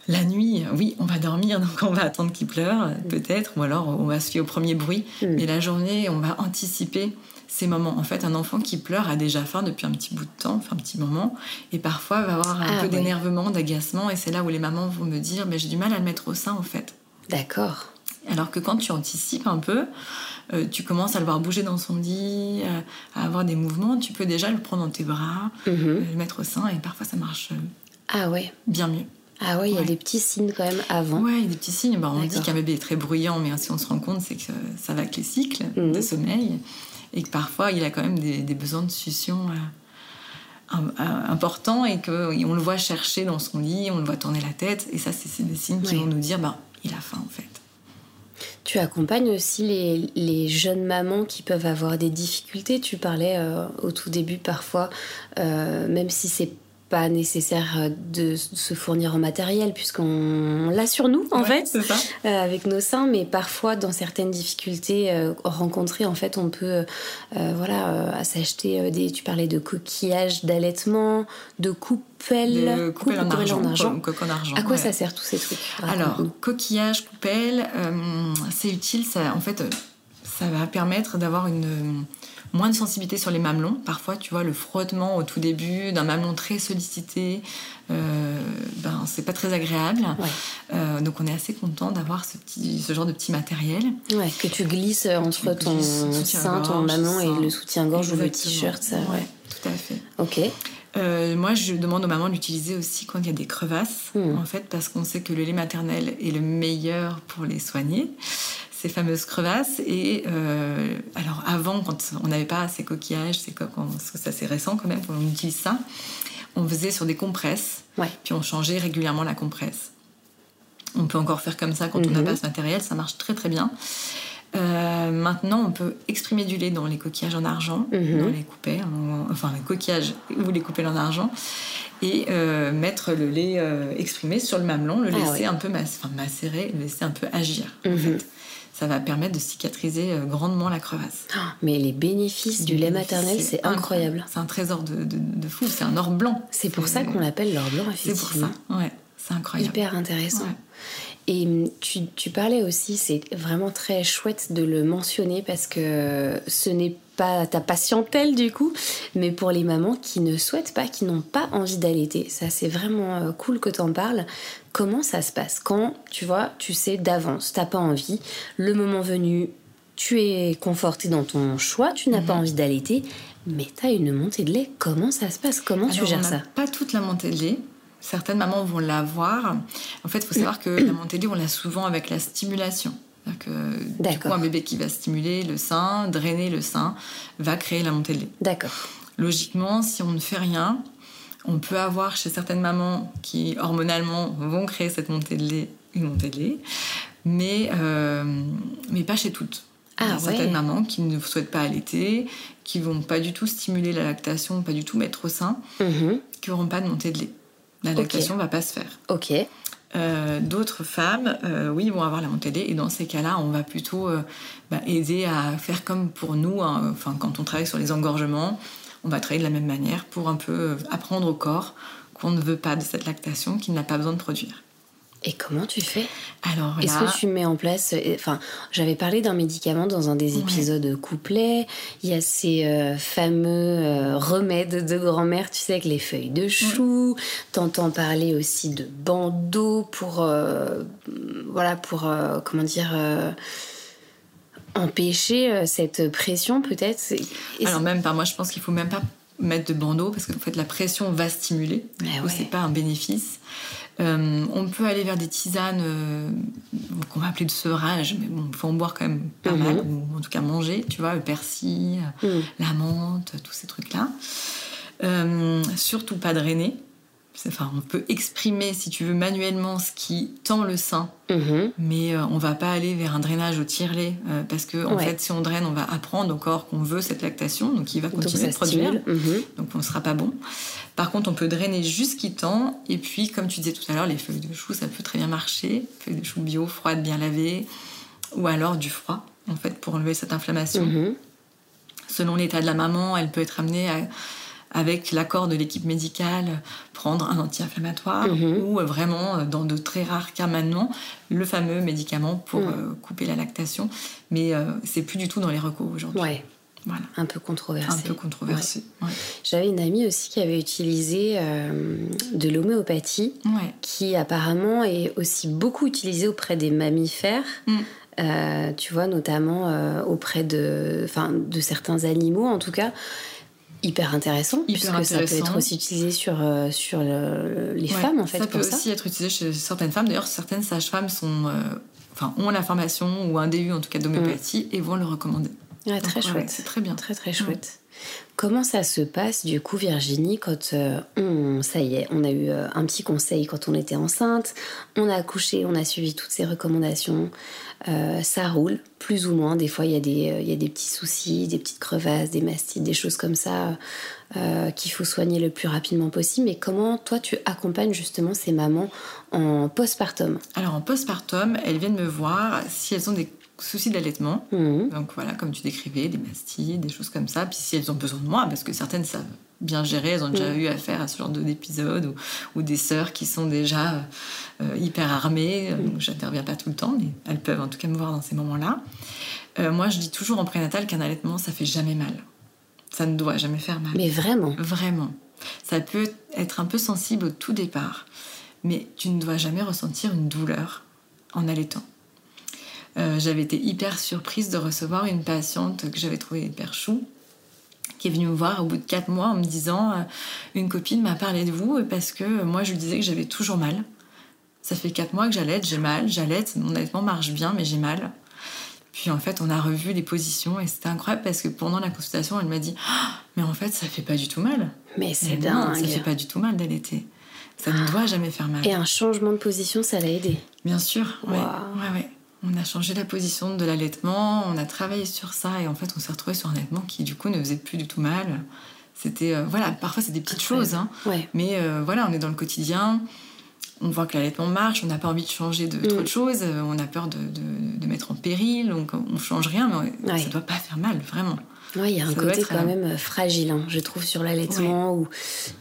la nuit, oui, on va dormir, [laughs] donc on va attendre qu'il pleure, mm. peut-être, ou alors on va se fier au premier bruit. Mm. Mais la journée, on va anticiper ces moments. En fait, un enfant qui pleure a déjà faim depuis un petit bout de temps, enfin un petit moment, et parfois va avoir un ah peu d'énervement, d'agacement, et c'est là où les mamans vont me dire, mais j'ai du mal à le mettre au sein, en fait. D'accord. Alors que quand tu anticipes un peu, euh, tu commences à le voir bouger dans son lit, euh, à avoir des mouvements, tu peux déjà le prendre dans tes bras, mhm. euh, le mettre au sein, et parfois ça marche ah ouais. bien mieux. Ah ouais, il y a des petits signes quand même avant. Ouais, il y a des petits signes. Bah, on dit qu'un bébé est très bruyant, mais si on se rend compte, c'est que ça va avec les cycles de mhm. sommeil, et que parfois il a quand même des, besoins de succion importants, et qu'on le voit chercher dans son lit, on le voit tourner la tête, et ça, c'est des signes qui vont nous dire, bah, il a faim en fait. Tu accompagnes aussi les, jeunes mamans qui peuvent avoir des difficultés. Tu parlais euh, au tout début parfois, euh, même si c'est pas nécessaire euh, de se fournir en matériel puisqu'on l'a sur nous en fait ça. Euh, avec nos seins. Mais parfois dans certaines difficultés euh, rencontrées en fait on peut voilà s'acheter des tu parlais de coquillages d'allaitement de coupelles. Coupelles en, argent, à quoi ça sert tous ces trucs? Alors coquillage coupelle c'est utile ça en fait ça va permettre d'avoir une moins de sensibilité sur les mamelons. Parfois, tu vois, le frottement au tout début d'un mamelon très sollicité, euh, ben, c'est pas très agréable. Euh, donc, on est assez content d'avoir ce, petit, ce genre de petit matériel. Ouais, que tu glisses entre ton sein, ton mamelon et le soutien-gorge ou le t-shirt. Ça, ouais, tout à fait. Ok. Euh, moi, je demande aux mamans d'utiliser aussi quand il y a des crevasses, hmm. en fait, parce qu'on sait que le lait maternel est le meilleur pour les soigner ces fameuses crevasses. Et euh, alors avant, quand on n'avait pas ces coquillages, c'est ça c'est récent quand même qu'on utilise ça, on faisait sur des compresses, puis on changeait régulièrement la compresse. On peut encore faire comme ça quand on n'a mhm. pas ce matériel, ça marche très très bien. Euh, maintenant, on peut exprimer du lait dans les coquillages en argent, mhm. dans les coupelles, enfin les coquillages ou les coupelles en argent, et euh, mettre le lait exprimé sur le mamelon, le ah laisser un peu macérer, le laisser un peu agir. En mhm. fait ça va permettre de cicatriser euh, grandement la crevasse. Ah, mais les bénéfices du lait maternel, c'est incroyable. C'est un trésor de, de, fou, c'est un or blanc. C'est pour ça qu'on l'appelle l'or blanc, effectivement. C'est pour ça, ouais, c'est incroyable. Hyper intéressant. Et hum, tu, tu, parlais aussi, c'est vraiment très chouette de le mentionner parce que ce n'est pas ta patientèle du coup, mais pour les mamans qui ne souhaitent pas, qui n'ont pas envie d'allaiter. Ça, c'est vraiment euh, cool que tu en parles Comment ça se passe quand, tu vois, tu sais d'avance, t'as pas envie, le moment venu, tu es conforté dans ton choix, tu n'as pas mhm. envie d'allaiter, mais tu as une montée de lait. Comment ça se passe? Comment tu gères ça? Pas toute la montée de lait. Certaines mamans vont l'avoir. En fait, il faut [clears throat] savoir que la montée de lait, on l'a souvent avec la stimulation. Que, du coup, un bébé qui va stimuler le sein, drainer le sein, va créer la montée de lait. D'accord. Logiquement, si on ne fait rien, on peut avoir chez certaines mamans qui, hormonalement, vont créer cette montée de lait, une montée de lait, mais, euh, mais pas chez toutes. Ah, Il y a certaines mamans qui ne souhaitent pas allaiter, qui vont pas du tout stimuler la lactation, pas du tout mettre au sein, mhm. qui n'auront pas de montée de lait. La lactation ne va pas se faire. Ok. Euh, d'autres femmes, euh, oui, vont avoir la montée et dans ces cas-là, on va plutôt bah, aider à faire comme pour nous, hein, enfin, quand on travaille sur les engorgements, on va travailler de la même manière pour un peu euh, apprendre au corps qu'on ne veut pas de cette lactation, qu'il n'a pas besoin de produire. Et comment tu fais? Alors Est-ce que tu mets en place euh, Enfin, j'avais parlé d'un médicament dans un des épisodes couplets. Il y a ces euh, fameux remèdes de grand-mère, tu sais, avec les feuilles de chou. T'entends parler aussi de bandeaux pour, voilà, pour comment dire empêcher euh, cette pression peut-être? Alors même pas, moi je pense qu'il faut même pas mettre de bandeau parce que en fait la pression va stimuler, eh ouais. c'est pas un bénéfice. Euh, on peut aller vers des tisanes euh, qu'on va appeler de sevrage, mais bon, il faut en boire quand même pas mal, mhm. ou en tout cas manger, tu vois, le persil, mhm. la menthe, tous ces trucs-là. surtout pas drainer, Enfin, on peut exprimer, si tu veux, manuellement ce qui tend le sein, mhm. mais euh, on va pas aller vers un drainage au tire-lait euh, parce que en fait, si on draine, on va apprendre au corps qu'on veut cette lactation, donc il va continuer de produire, mhm. donc on ne sera pas bon. Par contre, on peut drainer jusqu'il tend, et puis, comme tu disais tout à l'heure, les feuilles de chou, ça peut très bien marcher, feuilles de chou bio, froides, bien lavées, ou alors du froid, en fait, pour enlever cette inflammation. Mhm. Selon l'état de la maman, elle peut être amenée à avec l'accord de l'équipe médicale, prendre un anti-inflammatoire mhm. ou euh, vraiment, euh, dans de très rares cas maintenant, le fameux médicament pour mhm. euh, couper la lactation. Mais c'est plus du tout dans les recours aujourd'hui. Ouais. Voilà. Un peu controversé. Un peu controversé. J'avais une amie aussi qui avait utilisé de l'homéopathie, qui apparemment est aussi beaucoup utilisée auprès des mammifères. Mm. tu vois, notamment auprès de, de certains animaux en tout cas hyper intéressant, puisque ça peut être aussi utilisé sur, euh, sur les femmes, en fait. Ça peut aussi être utilisé chez certaines femmes. D'ailleurs, certaines sages-femmes sont, euh, enfin, ont la formation ou un début, en tout cas, d'homéopathie mm. et vont le recommander. très chouette. c'est très bien. Très, très chouette. Comment ça se passe du coup Virginie quand euh, on, ça y est, on a eu euh, un petit conseil quand on était enceinte, on a accouché, on a suivi toutes ces recommandations, euh, ça roule plus ou moins, des fois il y, a des, il y a des petits soucis, des petites crevasses, des mastites, des choses comme ça qu'il faut soigner le plus rapidement possible, mais comment toi tu accompagnes justement ces mamans en postpartum? Alors en postpartum, elles viennent me voir si elles ont des soucis d'allaitement. Mhm. Donc voilà, comme tu décrivais, des mastites, des choses comme ça. Puis si elles ont besoin de moi, parce que certaines savent bien gérer, elles ont déjà Mhm. eu affaire à ce genre de- d'épisode, ou, ou des sœurs qui sont déjà euh, hyper armées. Mhm. Donc j'interviens pas tout le temps, mais elles peuvent en tout cas me voir dans ces moments-là. Euh, moi, je dis toujours en prénatal qu'un allaitement, ça fait jamais mal. Ça ne doit jamais faire mal. Mais vraiment Vraiment. Ça peut être un peu sensible au tout départ, mais tu ne dois jamais ressentir une douleur en allaitant. Euh, j'avais été hyper surprise de recevoir une patiente que j'avais trouvée hyper chou, qui est venue me voir au bout de quatre mois en me disant euh, Une copine m'a parlé de vous parce que moi je lui disais que j'avais toujours mal. Ça fait quatre mois que j'allaite, j'ai mal, j'allaite, mon allaitement marche bien, mais j'ai mal. Puis en fait, on a revu les positions et c'était incroyable parce que pendant la consultation, elle m'a dit Ah, Mais en fait, ça fait pas du tout mal. Mais c'est dingue Ça fait pas du tout mal d'allaiter. Ça ne doit jamais faire mal. Et un changement de position, ça l'a aidé Bien sûr, ouais. Waouh. ouais, ouais. On a changé la position de l'allaitement, on a travaillé sur ça et en fait, on s'est retrouvé sur un allaitement qui du coup ne faisait plus du tout mal. C'était euh, voilà, parfois c'est des petites choses, hein, Ouais. mais euh, voilà, on est dans le quotidien. On voit que l'allaitement marche, on n'a pas envie de changer de trop Mm. de choses, euh, on a peur de, de- de mettre en péril, donc on change rien, mais Ouais. ça doit pas faire mal, vraiment. Ouais, il y a un Ça côté quand euh, même euh, fragile, hein, je trouve, sur l'allaitement, où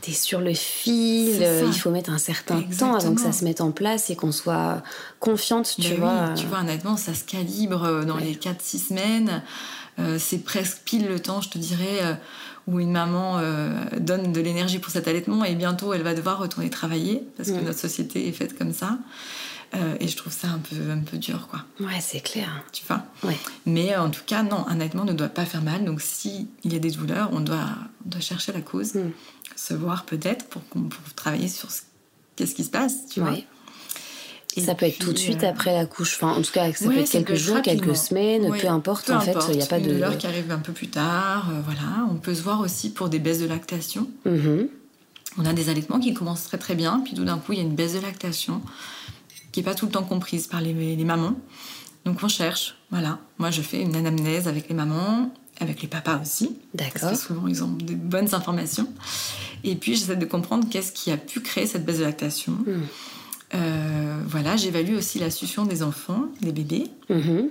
t'es sur le fil, euh, il faut mettre un certain temps avant que ça se mette en place et qu'on soit confiante, tu Ben oui, vois. tu vois, un allaitement, ça se calibre dans Ouais. les 4-6 semaines. Euh, c'est presque pile le temps, je te dirais, euh, où une maman donne de l'énergie pour cet allaitement et bientôt elle va devoir retourner travailler parce que notre société est faite comme ça. Euh, et je trouve ça un peu, un peu dur, quoi. Ouais, c'est clair. Tu vois? Ouais. Mais euh, en tout cas, non, un allaitement ne doit pas faire mal. Donc s'il y a des douleurs, on doit, on doit chercher la cause, Mm. se voir peut-être pour, pour travailler sur ce, qu'est-ce qui se passe, tu vois? Ouais. Et ça peut être puis, tout de suite euh, après la couche. Enfin, en tout cas, ça Ouais, peut être quelques jours, quelques semaines, Ouais, peu importe. peu en fait, il n'y a pas Une de. douleur qui arrive un peu plus tard, euh, voilà. On peut se voir aussi pour des baisses de lactation. Mhm. On a des allaitements qui commencent très très bien, puis tout d'un coup il y a une baisse de lactation qui n'est pas tout le temps comprise par les, les mamans. Donc on cherche, voilà. Moi je fais une anamnèse avec les mamans, avec les papas aussi, parce D'accord. que souvent ils ont des bonnes informations. Et puis j'essaie de comprendre qu'est-ce qui a pu créer cette baisse de lactation. Hmm. Euh, voilà, j'évalue aussi la succion des enfants, des bébés. Mhm.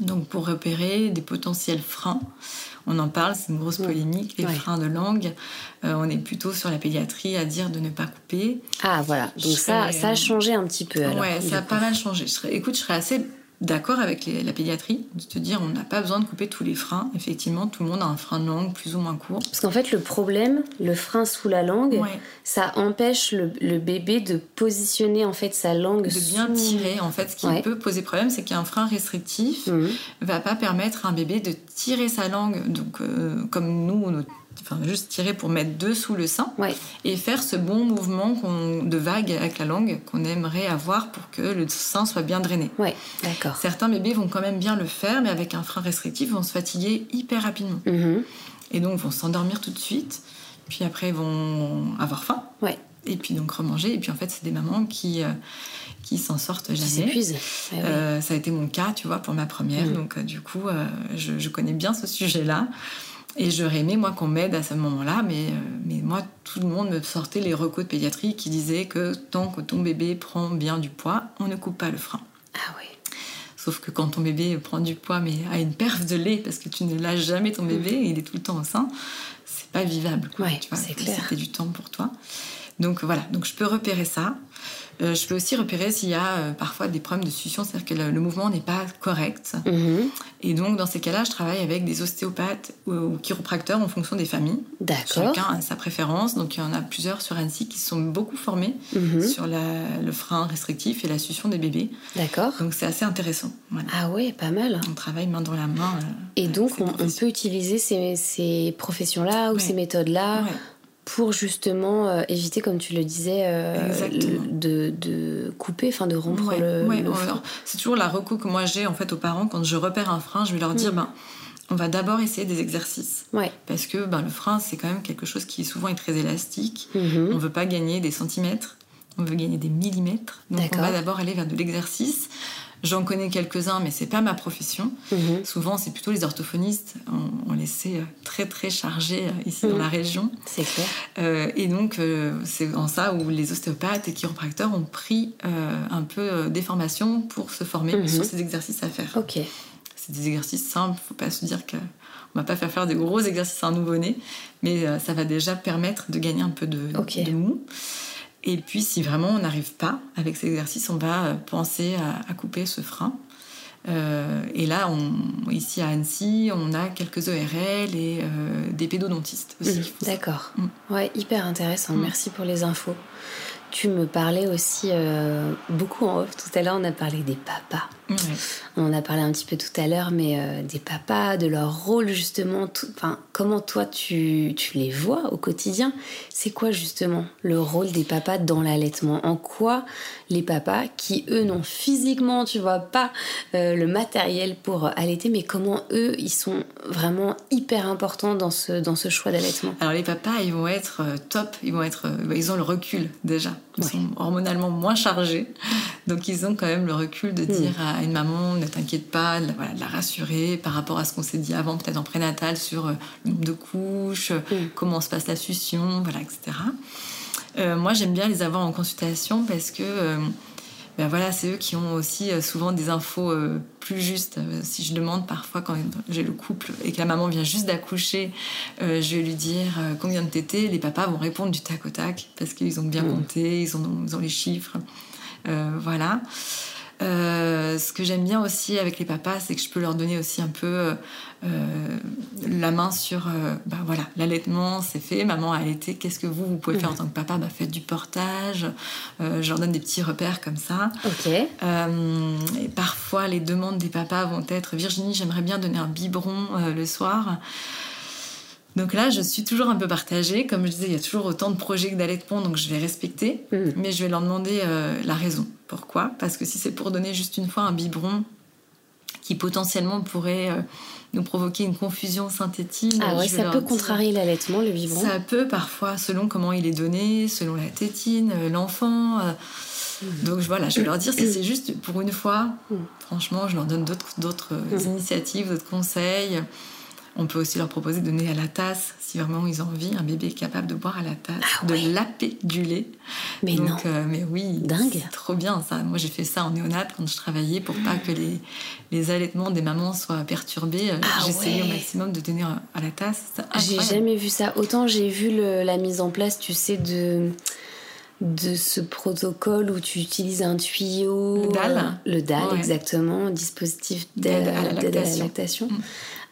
Donc pour repérer des potentiels freins, on en parle, c'est une grosse polémique, les Ouais. freins de langue. Euh, on est plutôt sur la pédiatrie à dire de ne pas couper. Ah, voilà. Donc Je ça, serais, ça a euh, changé un petit peu. Alors, ouais, ça a pas mal changé. Je serais, écoute, je serais assez d'accord avec les- la pédiatrie, de te dire on n'a pas besoin de couper tous les freins. Effectivement, tout le monde a un frein de langue plus ou moins court. Parce qu'en fait, le problème, le frein sous la langue, Ouais. ça empêche le, le bébé de positionner en fait sa langue De bien sous- tirer. En fait, ce qui Ouais. peut poser problème, c'est qu'un frein restrictif Mhm. va pas permettre à un bébé de tirer sa langue, donc euh, comme nous, notre- enfin juste tirer pour mettre dessous le sein. Ouais. et faire ce bon mouvement de vague avec la langue qu'on aimerait avoir pour que le sein soit bien drainé. Ouais, d'accord. Certains bébés vont quand même bien le faire, mais avec un frein restrictif, vont se fatiguer hyper rapidement. Mhm. Et donc vont s'endormir tout de suite, puis après ils vont avoir faim, Ouais, et puis donc remanger. Et puis en fait, c'est des mamans qui, euh, qui s'en sortent qui jamais. s'épuise. Eh ouais. Euh, ça a été mon cas, tu vois, pour ma première. Mm. Donc, euh, du coup, je, je connais bien ce sujet-là. Et j'aurais aimé, moi, qu'on m'aide à ce moment-là. Mais, euh, mais moi, tout le monde me sortait les recos de pédiatrie qui disaient que tant que ton bébé prend bien du poids, on ne coupe pas le frein. Ah ouais. Sauf que quand ton bébé prend du poids, mais a une perf de lait, parce que tu ne lâches jamais ton bébé, il est tout le temps au sein, c'est pas vivable. quoi, Ouais, tu vois, c'est clair. C'était du temps pour toi. Donc voilà, donc je peux repérer ça. Euh, je peux aussi repérer s'il y a euh, parfois des problèmes de succion, c'est-à-dire que le, le mouvement n'est pas correct. Mhm. Et donc dans ces cas-là, je travaille avec des ostéopathes ou, ou chiropracteurs en fonction des familles. D'accord. Chacun a sa préférence. Donc il y en a plusieurs sur Annecy qui sont beaucoup formés Mhm. sur la- le frein restrictif et la succion des bébés. D'accord. Donc c'est assez intéressant. Voilà. Ah ouais, pas mal. On travaille main dans la main. euh, Et donc, on, peut utiliser ces, ces professions-là ou Ouais. ces méthodes-là Ouais. Pour justement euh, éviter, comme tu le disais, euh, de, de couper, enfin de rompre Ouais, le, ouais, le ouais, frein. non. C'est toujours la reco que moi j'ai en fait aux parents quand je repère un frein, je vais leur dire Mm. ben on va d'abord essayer des exercices. Ouais. Parce que ben, le frein, c'est quand même quelque chose qui souvent est très élastique. Mhm. On ne veut pas gagner des centimètres, on veut gagner des millimètres. Donc on va d'abord aller vers de l'exercice. J'en connais quelques-uns, mais c'est pas ma profession. Mhm. Souvent, c'est plutôt les orthophonistes. On, on les sait euh, très très chargés euh, ici dans Mhm. la région. C'est clair. Euh, et donc, euh, c'est en ça où les ostéopathes et chiropracteurs ont pris euh, un peu des formations pour se former Mhm. sur ces exercices à faire. Ok. C'est des exercices simples, faut pas se dire que on va pas faire faire des gros exercices à un nouveau-né, mais ça va déjà permettre de gagner un peu de mou. Et puis, si vraiment on n'arrive pas avec ces exercices, on va euh, penser à, à couper ce frein. Euh, et là, on, ici à Annecy, on a quelques ORL et euh, des pédodontistes aussi. Mhm. D'accord. Mm. Ouais, hyper intéressant. Mm. Merci pour les infos. Tu me parlais aussi euh, beaucoup en off. Tout à l'heure, on a parlé des papas. On en a parlé un petit peu tout à l'heure, mais euh, des papas, de leur rôle justement. tout- comment toi tu, tu les vois au quotidien? C'est quoi justement le rôle des papas dans l'allaitement? En quoi les papas, qui eux n'ont physiquement, tu vois, pas euh, le matériel pour allaiter, mais comment eux, ils sont vraiment hyper importants dans ce, dans ce choix d'allaitement? Alors les papas, ils vont être euh, top, ils vont être, euh, ils ont le recul déjà. Ils Ouais. sont hormonalement moins chargés, donc ils ont quand même le recul de dire à une maman ne t'inquiète pas, de la, voilà, de la rassurer par rapport à ce qu'on s'est dit avant, peut-être en prénatal sur le nombre de couches, euh, Mm. comment se passe la succion, voilà, etc. Euh, moi, j'aime bien les avoir en consultation parce que euh, ben voilà, c'est eux qui ont aussi euh, souvent des infos euh, plus justes. Si je demande parfois quand j'ai le couple et que la maman vient juste d'accoucher, je vais lui dire combien de tétés, les papas vont répondre du tac au tac parce qu'ils ont bien Mm. compté, ils ont, ils ont les chiffres. Voilà. Euh, ce que j'aime bien aussi avec les papas, c'est que je peux leur donner aussi un peu euh, euh, la main sur, euh, bah voilà, l'allaitement, c'est fait, maman a allaité, qu'est-ce que vous, vous pouvez faire en tant que papa? Bah, Faites du portage, je leur donne des petits repères comme ça. Ok. Et parfois, les demandes des papas vont être Virginie, j'aimerais bien donner un biberon le soir. Donc là, je suis toujours un peu partagée. Comme je disais, il y a toujours autant de projets que d'allaitement, donc je vais respecter. Mhm. Mais je vais leur demander euh, la raison. Pourquoi? Parce que si c'est pour donner juste une fois un biberon qui potentiellement pourrait euh, nous provoquer une confusion synthétine, Ah ouais, ça peut dire- contrarier l'allaitement, le biberon. ça peut parfois, selon comment il est donné, selon la tétine, euh, l'enfant. euh, Donc voilà, je vais leur dire si c'est juste pour une fois. Mm. Franchement, je leur donne d'autres d'autres Mm. initiatives, d'autres conseils. On peut aussi leur proposer de donner à la tasse, si vraiment ils ont envie. Un bébé est capable de boire à la tasse, Ah ouais. de laper du lait. Mais non. Euh, mais oui, Dingue. c'est trop bien ça. Moi, j'ai fait ça en néonat quand je travaillais pour pas que les, les allaitements des mamans soient perturbés. Euh, Ah J'essayais ouais. au maximum de donner à la tasse. C'est J'ai jamais vu ça. Autant j'ai vu le- la mise en place, tu sais, de de ce protocole où tu utilises un tuyau. Le DAL. euh, Le DAL, Ouais. exactement. un Dispositif D'aide à à la lactation. lactation.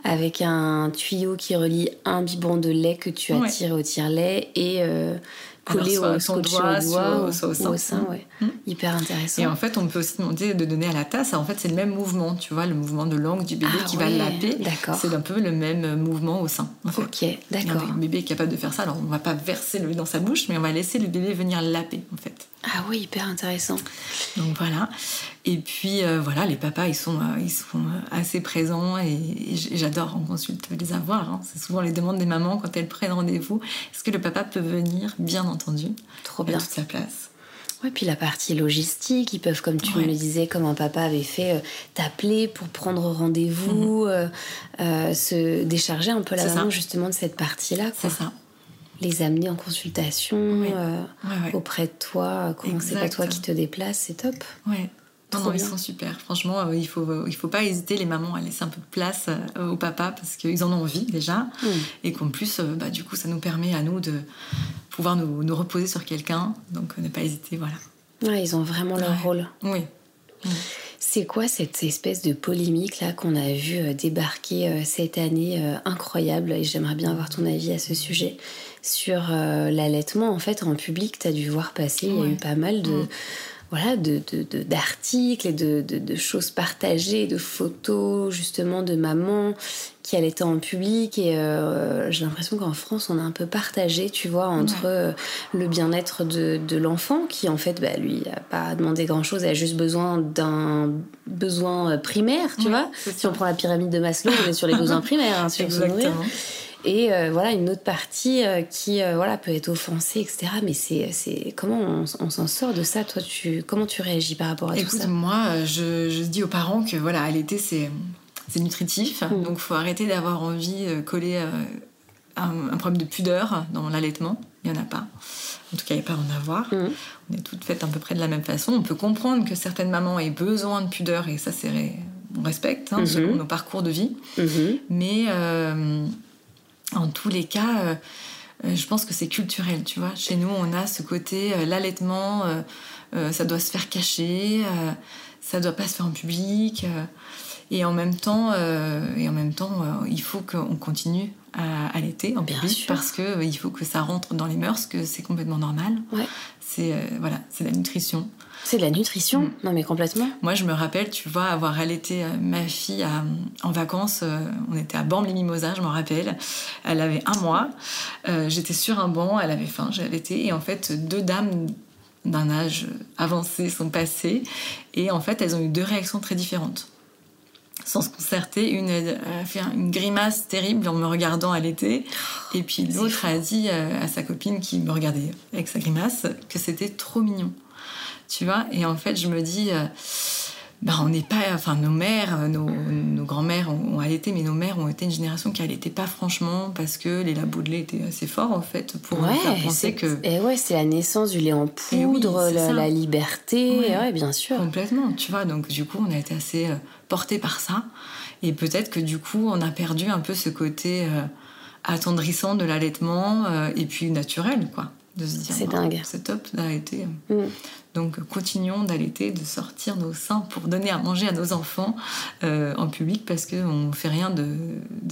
Avec un tuyau qui relie un biberon de lait que tu as Ouais. tiré au tire-lait et euh, collé Alors, au doigt, au doigt soit- ou, soit au ou sein. au sein, ouais. Mm. Hyper intéressant. Et en fait, on peut aussi demander de donner à la tasse. En fait, c'est le même mouvement, tu vois, le mouvement de langue du bébé Ah qui va ouais, laper. d'accord. C'est un peu le même mouvement au sein. En fait. Ok, d'accord. Le bébé est capable de faire ça. Alors, on va pas verser le dans sa bouche, mais on va laisser le bébé venir laper, en fait. Ah oui, hyper intéressant. Donc voilà. Et puis euh, voilà, les papas, ils sont, euh, ils sont euh, assez présents et, et j'adore en consulte les avoir. hein. C'est souvent les demandes des mamans quand elles prennent rendez-vous. Est-ce que le papa peut venir Bien entendu. Trop bien. toute sa place. Ouais, puis la partie logistique, ils peuvent, comme tu Ouais. me le disais, comme un papa avait fait, euh, t'appeler pour prendre rendez-vous, euh, euh, se décharger un peu la Mhm. Ça. justement de cette partie-là. C'est ça. Les amener en consultation Ouais. Ouais, ouais. auprès de toi, quand c'est pas toi qui te déplace, c'est top. Ouais. Non, non, ils sont super. Franchement, euh, il faut, euh, il faut pas hésiter les mamans à laisser un peu de place euh, au papa parce qu'ils en ont envie déjà et qu'en plus, euh, bah, du coup, ça nous permet à nous de pouvoir nous, nous reposer sur quelqu'un. Donc, euh, ne pas hésiter, voilà. Ouais, ils ont vraiment leur Ouais. rôle. Oui. C'est quoi cette espèce de polémique là qu'on a vu débarquer cette année incroyable? Et j'aimerais bien avoir ton avis à ce sujet sur l'allaitement en fait en public tu as dû voir passer il y a eu pas mal de Mm. Voilà, de, d'articles et de, de, choses partagées, de photos justement de maman qui allait en public. Et euh, j'ai l'impression qu'en France, on a un peu partagé, tu vois, entre euh, le bien-être de, de l'enfant qui, en fait, bah, lui, n'a pas demandé grand-chose, a juste besoin d'un besoin primaire, tu vois. Si on prend la pyramide de Maslow, on est sur les besoins [laughs] primaires, hein, sur nourrir et euh, voilà une autre partie euh, qui euh, voilà peut être offensée etc mais c'est c'est comment on, s'en sort de ça toi tu comment tu réagis par rapport à tout ça? moi je, je dis aux parents que voilà à l'été c'est c'est nutritif donc mm. donc faut arrêter d'avoir envie de coller un, problème de pudeur dans l'allaitement il y en a pas en tout cas, il n'y a pas à en avoir. Mm. On est toutes faites à peu près de la même façon. On peut comprendre que certaines mamans aient besoin de pudeur, et ça, c'est on respecte hein, mm-hmm. selon nos parcours de vie. Mm-hmm. Mais en tous les cas, euh, euh, je pense que c'est culturel, tu vois. Chez nous, on a ce côté, euh, l'allaitement, ça doit se faire cacher, ça doit pas se faire en public. et en même temps, et en même temps il faut qu'on continue à allaiter en public parce que il faut que ça rentre dans les mœurs, que c'est complètement normal. C'est voilà, c'est la nutrition. C'est de la nutrition mm. Non, mais complètement. Moi, je me rappelle, tu vois, avoir allaité euh, ma fille en vacances. Euh, on était à Bormes-les-Mimosas, je m'en rappelle. Elle avait un mois. Euh, j'étais sur un banc, elle avait faim, j'ai allaité. Et en fait, deux dames d'un âge avancé sont passées. Et en fait, elles ont eu deux réactions très différentes sans se concerter. Une a fait une grimace terrible en me regardant allaiter. Et puis l'autre a dit à sa copine qui me regardait avec sa grimace que c'était trop mignon tu vois. Et en fait, je me dis, euh, bah, on n'est pas, enfin, nos mères, euh, nos, nos grands-mères ont, allaité, mais nos mères ont été une génération qui allaitait pas franchement parce que les labos de lait étaient assez forts, en fait, pour faire penser que. Et ouais, c'est la naissance du lait en eh poudre, la, liberté, ouais. bien sûr. Complètement, tu vois. Donc, du coup, on a été assez euh, portés par ça. Et peut-être que du coup, on a perdu un peu ce côté attendrissant de l'allaitement et puis naturel, quoi. De se dire, c'est dingue. C'est top d'allaiter. Mm. Donc continuons d'allaiter, de sortir nos seins pour donner à manger à nos enfants euh, en public parce qu'on ne fait rien de,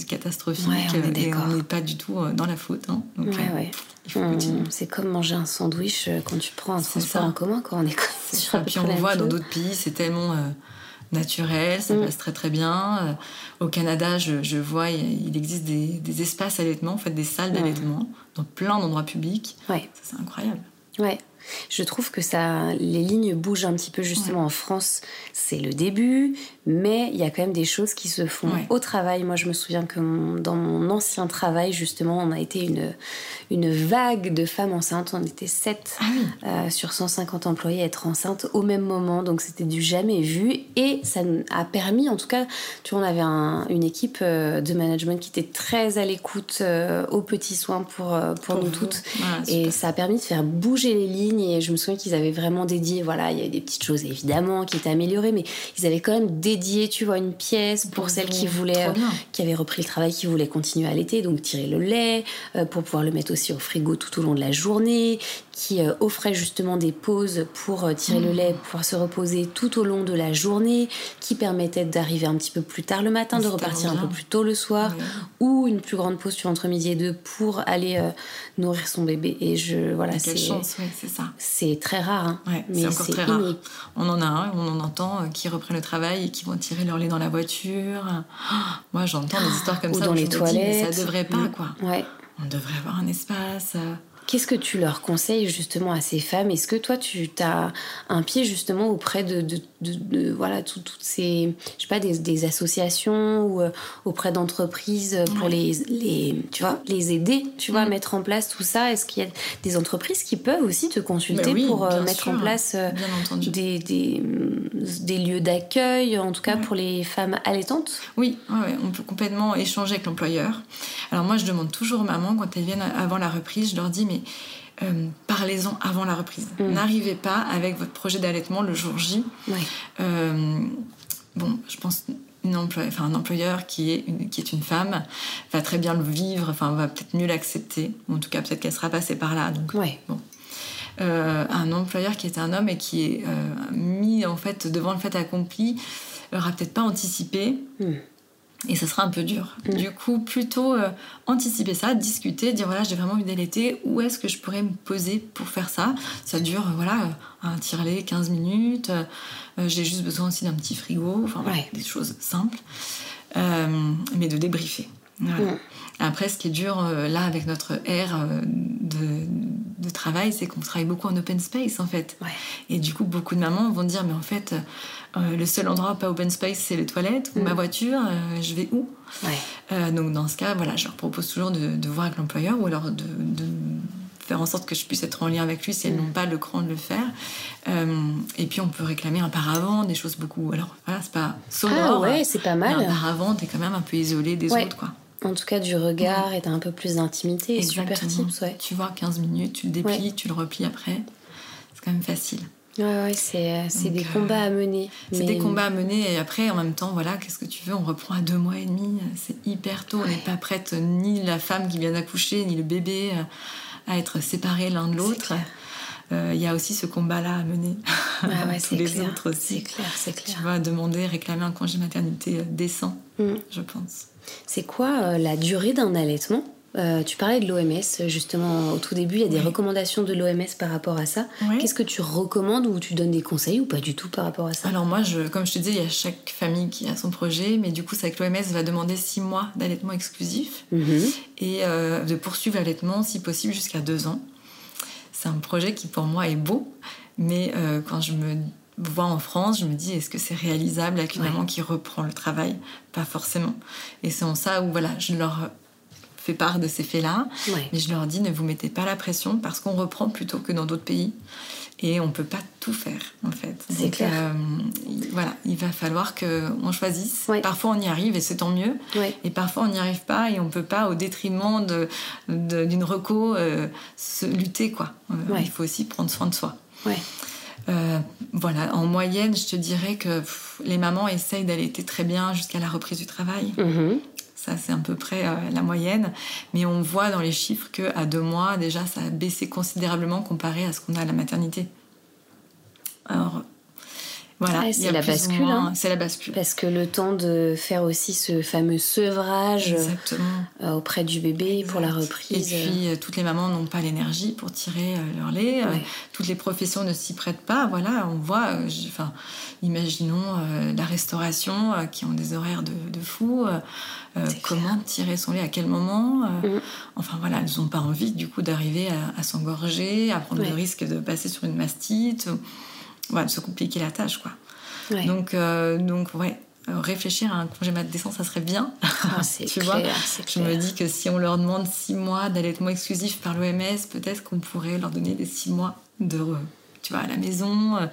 catastrophique et on n'est pas du tout euh, dans la faute. Hein. Donc, euh, hum, C'est comme manger un sandwich quand tu prends un transport en commun quand on est sur Puis on voit dans d'autres pays, c'est tellement naturel, ça hum. passe très très bien. Au Canada, je, vois, il existe des, espaces allaitement, en fait des salles d'allaitement dans plein d'endroits publics. Ouais. c'est incroyable. Ouais. Je trouve que ça, les lignes bougent un petit peu justement en France. C'est le début, mais il y a quand même des choses qui se font au travail. Moi, je me souviens que dans mon ancien travail, justement, on a été une, une vague de femmes enceintes. On était 7 ah euh, sur 150 employés à être enceintes au même moment, donc c'était du jamais vu. Et ça a permis, en tout cas, tu vois, on avait une équipe euh, de management qui était très à l'écoute euh, aux petits soins pour, pour, nous toutes. Ah, et ça a permis de faire bouger les lignes et je me souviens qu'ils avaient vraiment dédié, voilà, il y avait des petites choses évidemment qui étaient améliorées, mais ils avaient quand même dédié, tu vois, une pièce pour celles qui voulaient, qui avaient repris le travail, qui voulaient continuer à l'été, donc tirer le lait, euh, pour pouvoir le mettre aussi au frigo tout au long de la journée, qui euh, offrait justement des pauses pour euh, tirer le mmh. lait, pouvoir se reposer tout au long de la journée, qui permettait d'arriver un petit peu plus tard le matin, de repartir un peu plus tôt le soir, ou une plus grande pause entre midi et deux pour aller euh, nourrir son bébé. Et je voilà, c'est c'est ça. C'est très rare, hein, mais c'est très rare. On en a un, on en entend qui reprennent le travail et qui vont tirer leur lait dans la voiture. [gasps] moi, j'entends des histoires comme ou ça dans les toilettes. mais ça devrait pas, mmh. quoi. Ouais. On devrait avoir un espace. Qu'est-ce que tu leur conseilles justement à ces femmes? Est-ce que toi tu as un pied justement auprès de, de, voilà toutes ces je sais pas des, associations ou euh, auprès d'entreprises pour les, les tu vois les aider tu vois à mm. mettre en place tout ça? Est-ce qu'il y a des entreprises qui peuvent aussi te consulter pour euh, mettre en place euh, des, des, des, lieux d'accueil en tout cas pour les femmes allaitantes? Oui, on peut complètement échanger avec l'employeur. Alors moi je demande toujours aux mamans quand elles viennent avant la reprise, je leur dis mais euh, parlez-en avant la reprise. Mm. N'arrivez pas avec votre projet d'allaitement le jour J. Euh, bon, je pense une enfin, un employeur qui est, une, qui est une femme va très bien le vivre, enfin va peut-être mieux l'accepter. En tout cas, peut-être qu'elle sera passée par là. Donc, bon. Euh, un employeur qui est un homme et qui est mis en fait devant le fait accompli aura peut-être pas anticipé. Mm Et ça sera un peu dur. Mm. Du coup, plutôt euh, anticiper ça, discuter, dire voilà, j'ai vraiment envie d'allaiter, où est-ce que je pourrais me poser pour faire ça? Ça dure, voilà, euh, un tire-lait 15 minutes, euh, j'ai juste besoin aussi d'un petit frigo, enfin voilà, Ouais. des choses simples, Euh, mais de débriefer. Voilà. Mm. Après, ce qui est dur là avec notre ère de, de travail, c'est qu'on travaille beaucoup en open space en fait. Ouais. Et du coup, beaucoup de mamans vont dire, mais en fait, euh, le seul endroit pas open space, c'est les toilettes ou Mm. ma voiture, euh, je vais où? Ouais. Euh, Donc dans ce cas, voilà, je leur propose toujours de, de voir avec l'employeur ou alors de, de faire en sorte que je puisse être en lien avec lui si elles Mm. n'ont pas le cran de le faire. Euh, et puis on peut réclamer un paravent, des choses beaucoup... Alors voilà, c'est pas sonore. Ah ouais, c'est pas mais mal. Un paravent, t'es quand même un peu isolé des Ouais. autres, quoi. En tout cas, du regard et t'as un peu plus d'intimité. Super tips, ouais. Tu vois, 15 minutes, tu le déplies, Ouais. tu le replies après. C'est quand même facile. Ouais, ouais, c'est euh, des euh, combats à mener. C'est Mais- des combats à mener et après, en même temps, voilà, qu'est-ce que tu veux On reprend à deux mois et demi. C'est hyper tôt. On n'est pas prête, ni la femme qui vient d'accoucher, ni le bébé, euh, à être séparés l'un de l'autre. Euh, Il y a aussi ce combat-là à mener. Ah ouais, [laughs] Tous c'est les clair. autres C'est clair, c'est Tu clair. vas demander, réclamer un congé maternité euh, décent, Mm. je pense. C'est quoi euh, la durée d'un allaitement? Euh, Tu parlais de l'OMS, justement, au tout début, il y a des Oui. recommandations de l'OMS par rapport à ça. Oui. Qu'est-ce que tu recommandes ou tu donnes des conseils ou pas du tout par rapport à ça? Alors moi, je, comme je te disais, il y a chaque famille qui a son projet, mais du coup, c'est que l'OMS va demander six mois d'allaitement exclusif. Mhm. et euh, de poursuivre l'allaitement si possible jusqu'à deux ans. C'est un projet qui pour moi est beau, mais euh, quand je me vois en France, je me dis est-ce que c'est réalisable avec une Ouais. maman qui reprend le travail? Pas forcément. Et c'est en ça où voilà, je leur fais part de ces faits-là, Ouais. mais je leur dis ne vous mettez pas la pression parce qu'on reprend plutôt que dans d'autres pays. Et on peut pas tout faire, en fait. C'est clair. euh, il- voilà, il va falloir qu'on choisisse. Ouais. Parfois, on y arrive et c'est tant mieux. Ouais. Et parfois, on n'y arrive pas et on peut pas, au détriment de- de- d'une reco, euh, se lutter, quoi. Euh, Ouais. Il faut aussi prendre soin de soi. Euh, voilà, en moyenne, je te dirais que pff, les mamans essayent d'allaiter très bien jusqu'à la reprise du travail. Mhm. Ça, c'est à peu près euh, la moyenne. Mais on voit dans les chiffres qu'à deux mois, déjà, ça a baissé considérablement comparé à ce qu'on a à la maternité. Alors, voilà. Ouais, c'est la bascule, hein. C'est la bascule. Parce que le temps de faire aussi ce fameux sevrage euh, auprès du bébé pour la reprise. Et puis, euh, toutes les mamans n'ont pas l'énergie pour tirer euh, leur lait. Ouais. toutes les professions ne s'y prêtent pas. Voilà, on voit, enfin, imaginons la restauration qui ont des horaires de, de fou. comment tirer son lait à quel moment Mhm. Enfin voilà, elles n'ont pas envie du coup d'arriver à, à s'engorger, à prendre Ouais. le risque de passer sur une mastite. ou- De se compliquer la tâche quoi. Ouais. Donc, euh, donc ouais, euh, réfléchir à un congé mat décent, ça serait bien. Ah, [laughs] tu clair, vois, Je me dis que si on leur demande six mois d'allaitement exclusif par l'OMS, peut-être qu'on pourrait leur donner des six mois de, tu vois, à la maison, euh,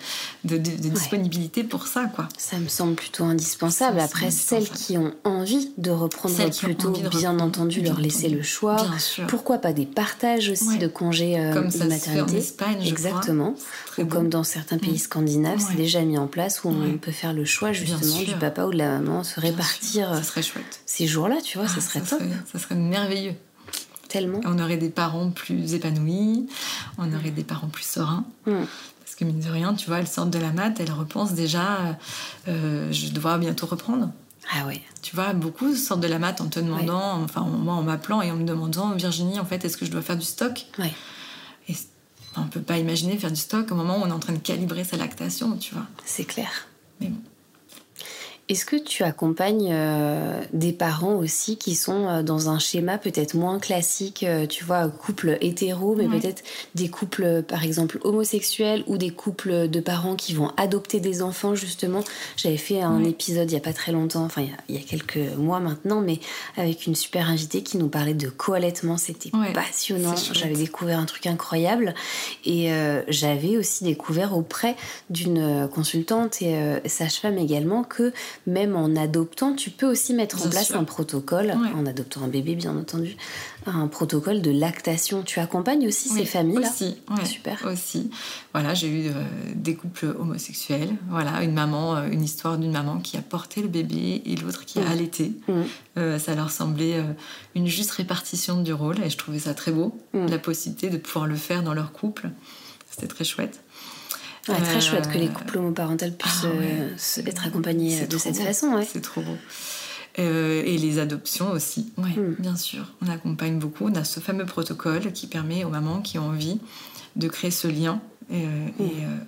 de, disponibilité pour ça, quoi. Ça me semble plutôt indispensable. Ça Après, celles qui ont envie de reprendre Celles qui ont plus tôt, envie de bien reprendre, entendu, bien leur laisser entendu. le choix. Bien sûr. Pourquoi pas des partages aussi Ouais. de congés euh, Comme de ça se fait en maternité Espagne, je Exactement. crois. Ou bon. comme dans certains pays Mm. scandinaves, c'est déjà mis en place où on peut faire le choix justement du papa ou de la maman, se répartir euh, Ça ces jours-là, tu vois, Ah, ça serait top. ça serait merveilleux. Tellement. On aurait des parents plus épanouis, on aurait des parents plus sereins. Mm. Parce que mine de rien, tu vois, elles sortent de la mat, elles repensent déjà, euh, je dois bientôt reprendre. Ah ouais. Tu vois, beaucoup sortent de la mat en te demandant, enfin moi en m'appelant et en me demandant, Virginie, en fait, est-ce que je dois faire du stock? Ouais. Et on peut pas imaginer faire du stock au moment où on est en train de calibrer sa lactation, tu vois. C'est clair. Mais bon. Est-ce que tu accompagnes euh, des parents aussi qui sont euh, dans un schéma peut-être moins classique, euh, tu vois, couple hétéro, mais Ouais. peut-être des couples, par exemple, homosexuels ou des couples de parents qui vont adopter des enfants, justement? J'avais fait un Ouais. épisode il y a pas très longtemps, enfin il y a- il y, a quelques mois maintenant, mais avec une super invitée qui nous parlait de co-allaitement. C'était Ouais, passionnant. J'avais découvert un truc incroyable et euh, j'avais aussi découvert auprès d'une consultante et euh, sage-femme également que même en adoptant, tu peux aussi mettre en place sûr. un protocole, Ouais. en adoptant un bébé bien entendu, un protocole de lactation. Tu accompagnes aussi ces familles-là? Aussi, ouais, Super. Aussi. Voilà, j'ai eu euh, des couples homosexuels. Voilà, une maman, euh, une histoire d'une maman qui a porté le bébé et l'autre qui a Mhm. allaité. Mhm. Euh, ça leur semblait une juste répartition du rôle et je trouvais ça très beau, Mhm. la possibilité de pouvoir le faire dans leur couple. C'était très chouette. Ouais, très Euh, chouette que les couples homoparentaux puissent ah ouais, euh, être accompagnés c'est de cette beau. façon. Ouais. C'est trop beau. Euh, et les adoptions aussi, oui, Mm. bien sûr. On accompagne beaucoup. On a ce fameux protocole qui permet aux mamans qui ont envie de créer ce lien. Et, euh, et, euh,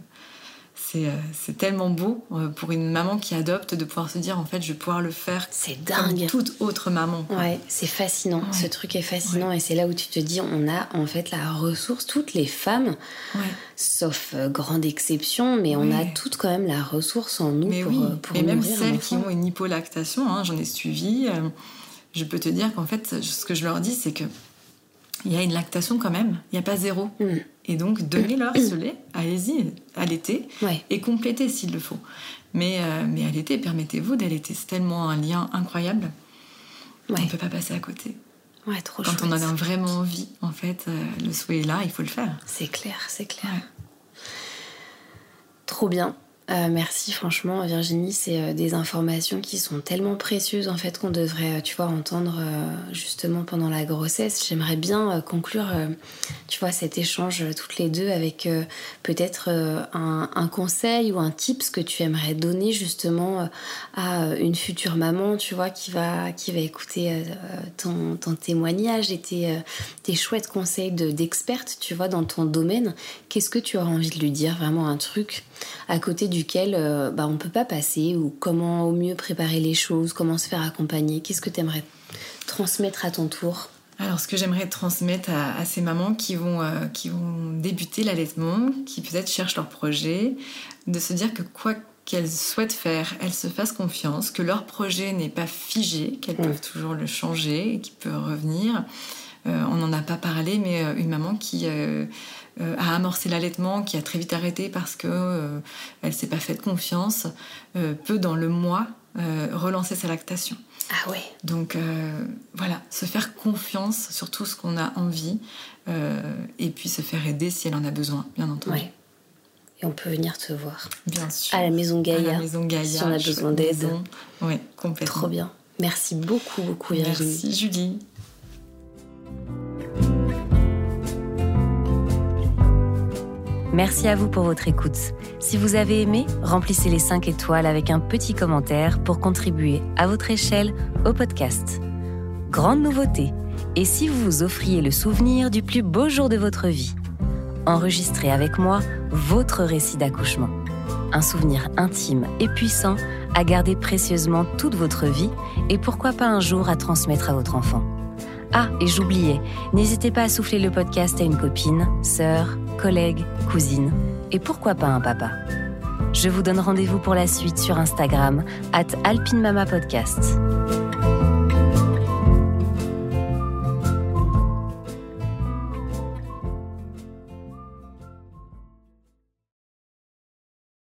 c'est, euh, c'est tellement beau euh, pour une maman qui adopte de pouvoir se dire en fait je vais pouvoir le faire C'est comme dingue. toute autre maman. quoi. Ouais, c'est fascinant. Ouais. Ce truc est fascinant et c'est là où tu te dis on a en fait la ressource, toutes les femmes, Ouais. sauf euh, grande exception, mais on a toutes quand même la ressource en nous Mais pour, oui, euh, pour et même celles qui ont une hypolactation, hein, j'en ai suivi, euh, je peux te dire qu'en fait, ce que je leur dis, c'est que il y a une lactation quand même, il n'y a pas zéro. Mm. Et donc, donnez-leur ce [coughs] lait, allez-y, allaitez, Ouais. et complétez s'il le faut. Mais, euh, mais allaitez, permettez-vous d'allaiter, c'est tellement un lien incroyable, on ne peut pas passer à côté. Ouais, trop Quand on en a vraiment envie, en fait, euh, le souhait est là, il faut le faire. C'est clair, c'est clair. Trop bien. Euh, merci franchement Virginie, c'est euh, des informations qui sont tellement précieuses en fait qu'on devrait, euh, tu vois, entendre justement pendant la grossesse. J'aimerais bien conclure, tu vois, cet échange toutes les deux avec peut-être un, conseil ou un tips que tu aimerais donner justement à une future maman, tu vois, qui va, qui va écouter ton, témoignage et tes, tes chouettes conseils de- d'experte, tu vois, dans ton domaine. Qu'est-ce que tu auras envie de lui dire Vraiment un truc à côté duquel euh, bah, on peut pas passer ou comment au mieux préparer les choses, comment se faire accompagner. Qu'est-ce que tu aimerais transmettre à ton tour? Alors, ce que j'aimerais transmettre à, à ces mamans qui vont, euh, qui vont débuter l'allaitement, qui peut-être cherchent leur projet, de se dire que quoi qu'elles souhaitent faire, elles se fassent confiance, que leur projet n'est pas figé, qu'elles Mm. peuvent toujours le changer et qu'il peut revenir. Euh, on n'en a pas parlé, mais une maman qui euh, a amorcé l'allaitement, qui a très vite arrêté parce que euh, elle s'est pas faite confiance, euh, peut dans le mois euh, relancer sa lactation. Ah ouais Donc euh, voilà, se faire confiance sur tout ce qu'on a envie euh, et puis se faire aider si elle en a besoin, bien entendu. Ouais. Et on peut venir te voir. Bien sûr. À la maison À Gaïa. la maison Gaïa. si on a besoin d'aide. Oui, complètement. Trop bien. Merci beaucoup, beaucoup Virginie. Merci Julie. Merci à vous pour votre écoute. Si vous avez aimé, remplissez les 5 étoiles avec un petit commentaire pour contribuer à votre échelle au podcast. Grande nouveauté, et si vous vous offriez le souvenir du plus beau jour de votre vie? Enregistrez avec moi votre récit d'accouchement. Un souvenir intime et puissant à garder précieusement toute votre vie et pourquoi pas un jour à transmettre à votre enfant. Ah, et j'oubliais, n'hésitez pas à souffler le podcast à une copine, sœur, collègue, cousine, et pourquoi pas un papa? Je vous donne rendez-vous pour la suite sur Instagram, at alpinemamapodcast.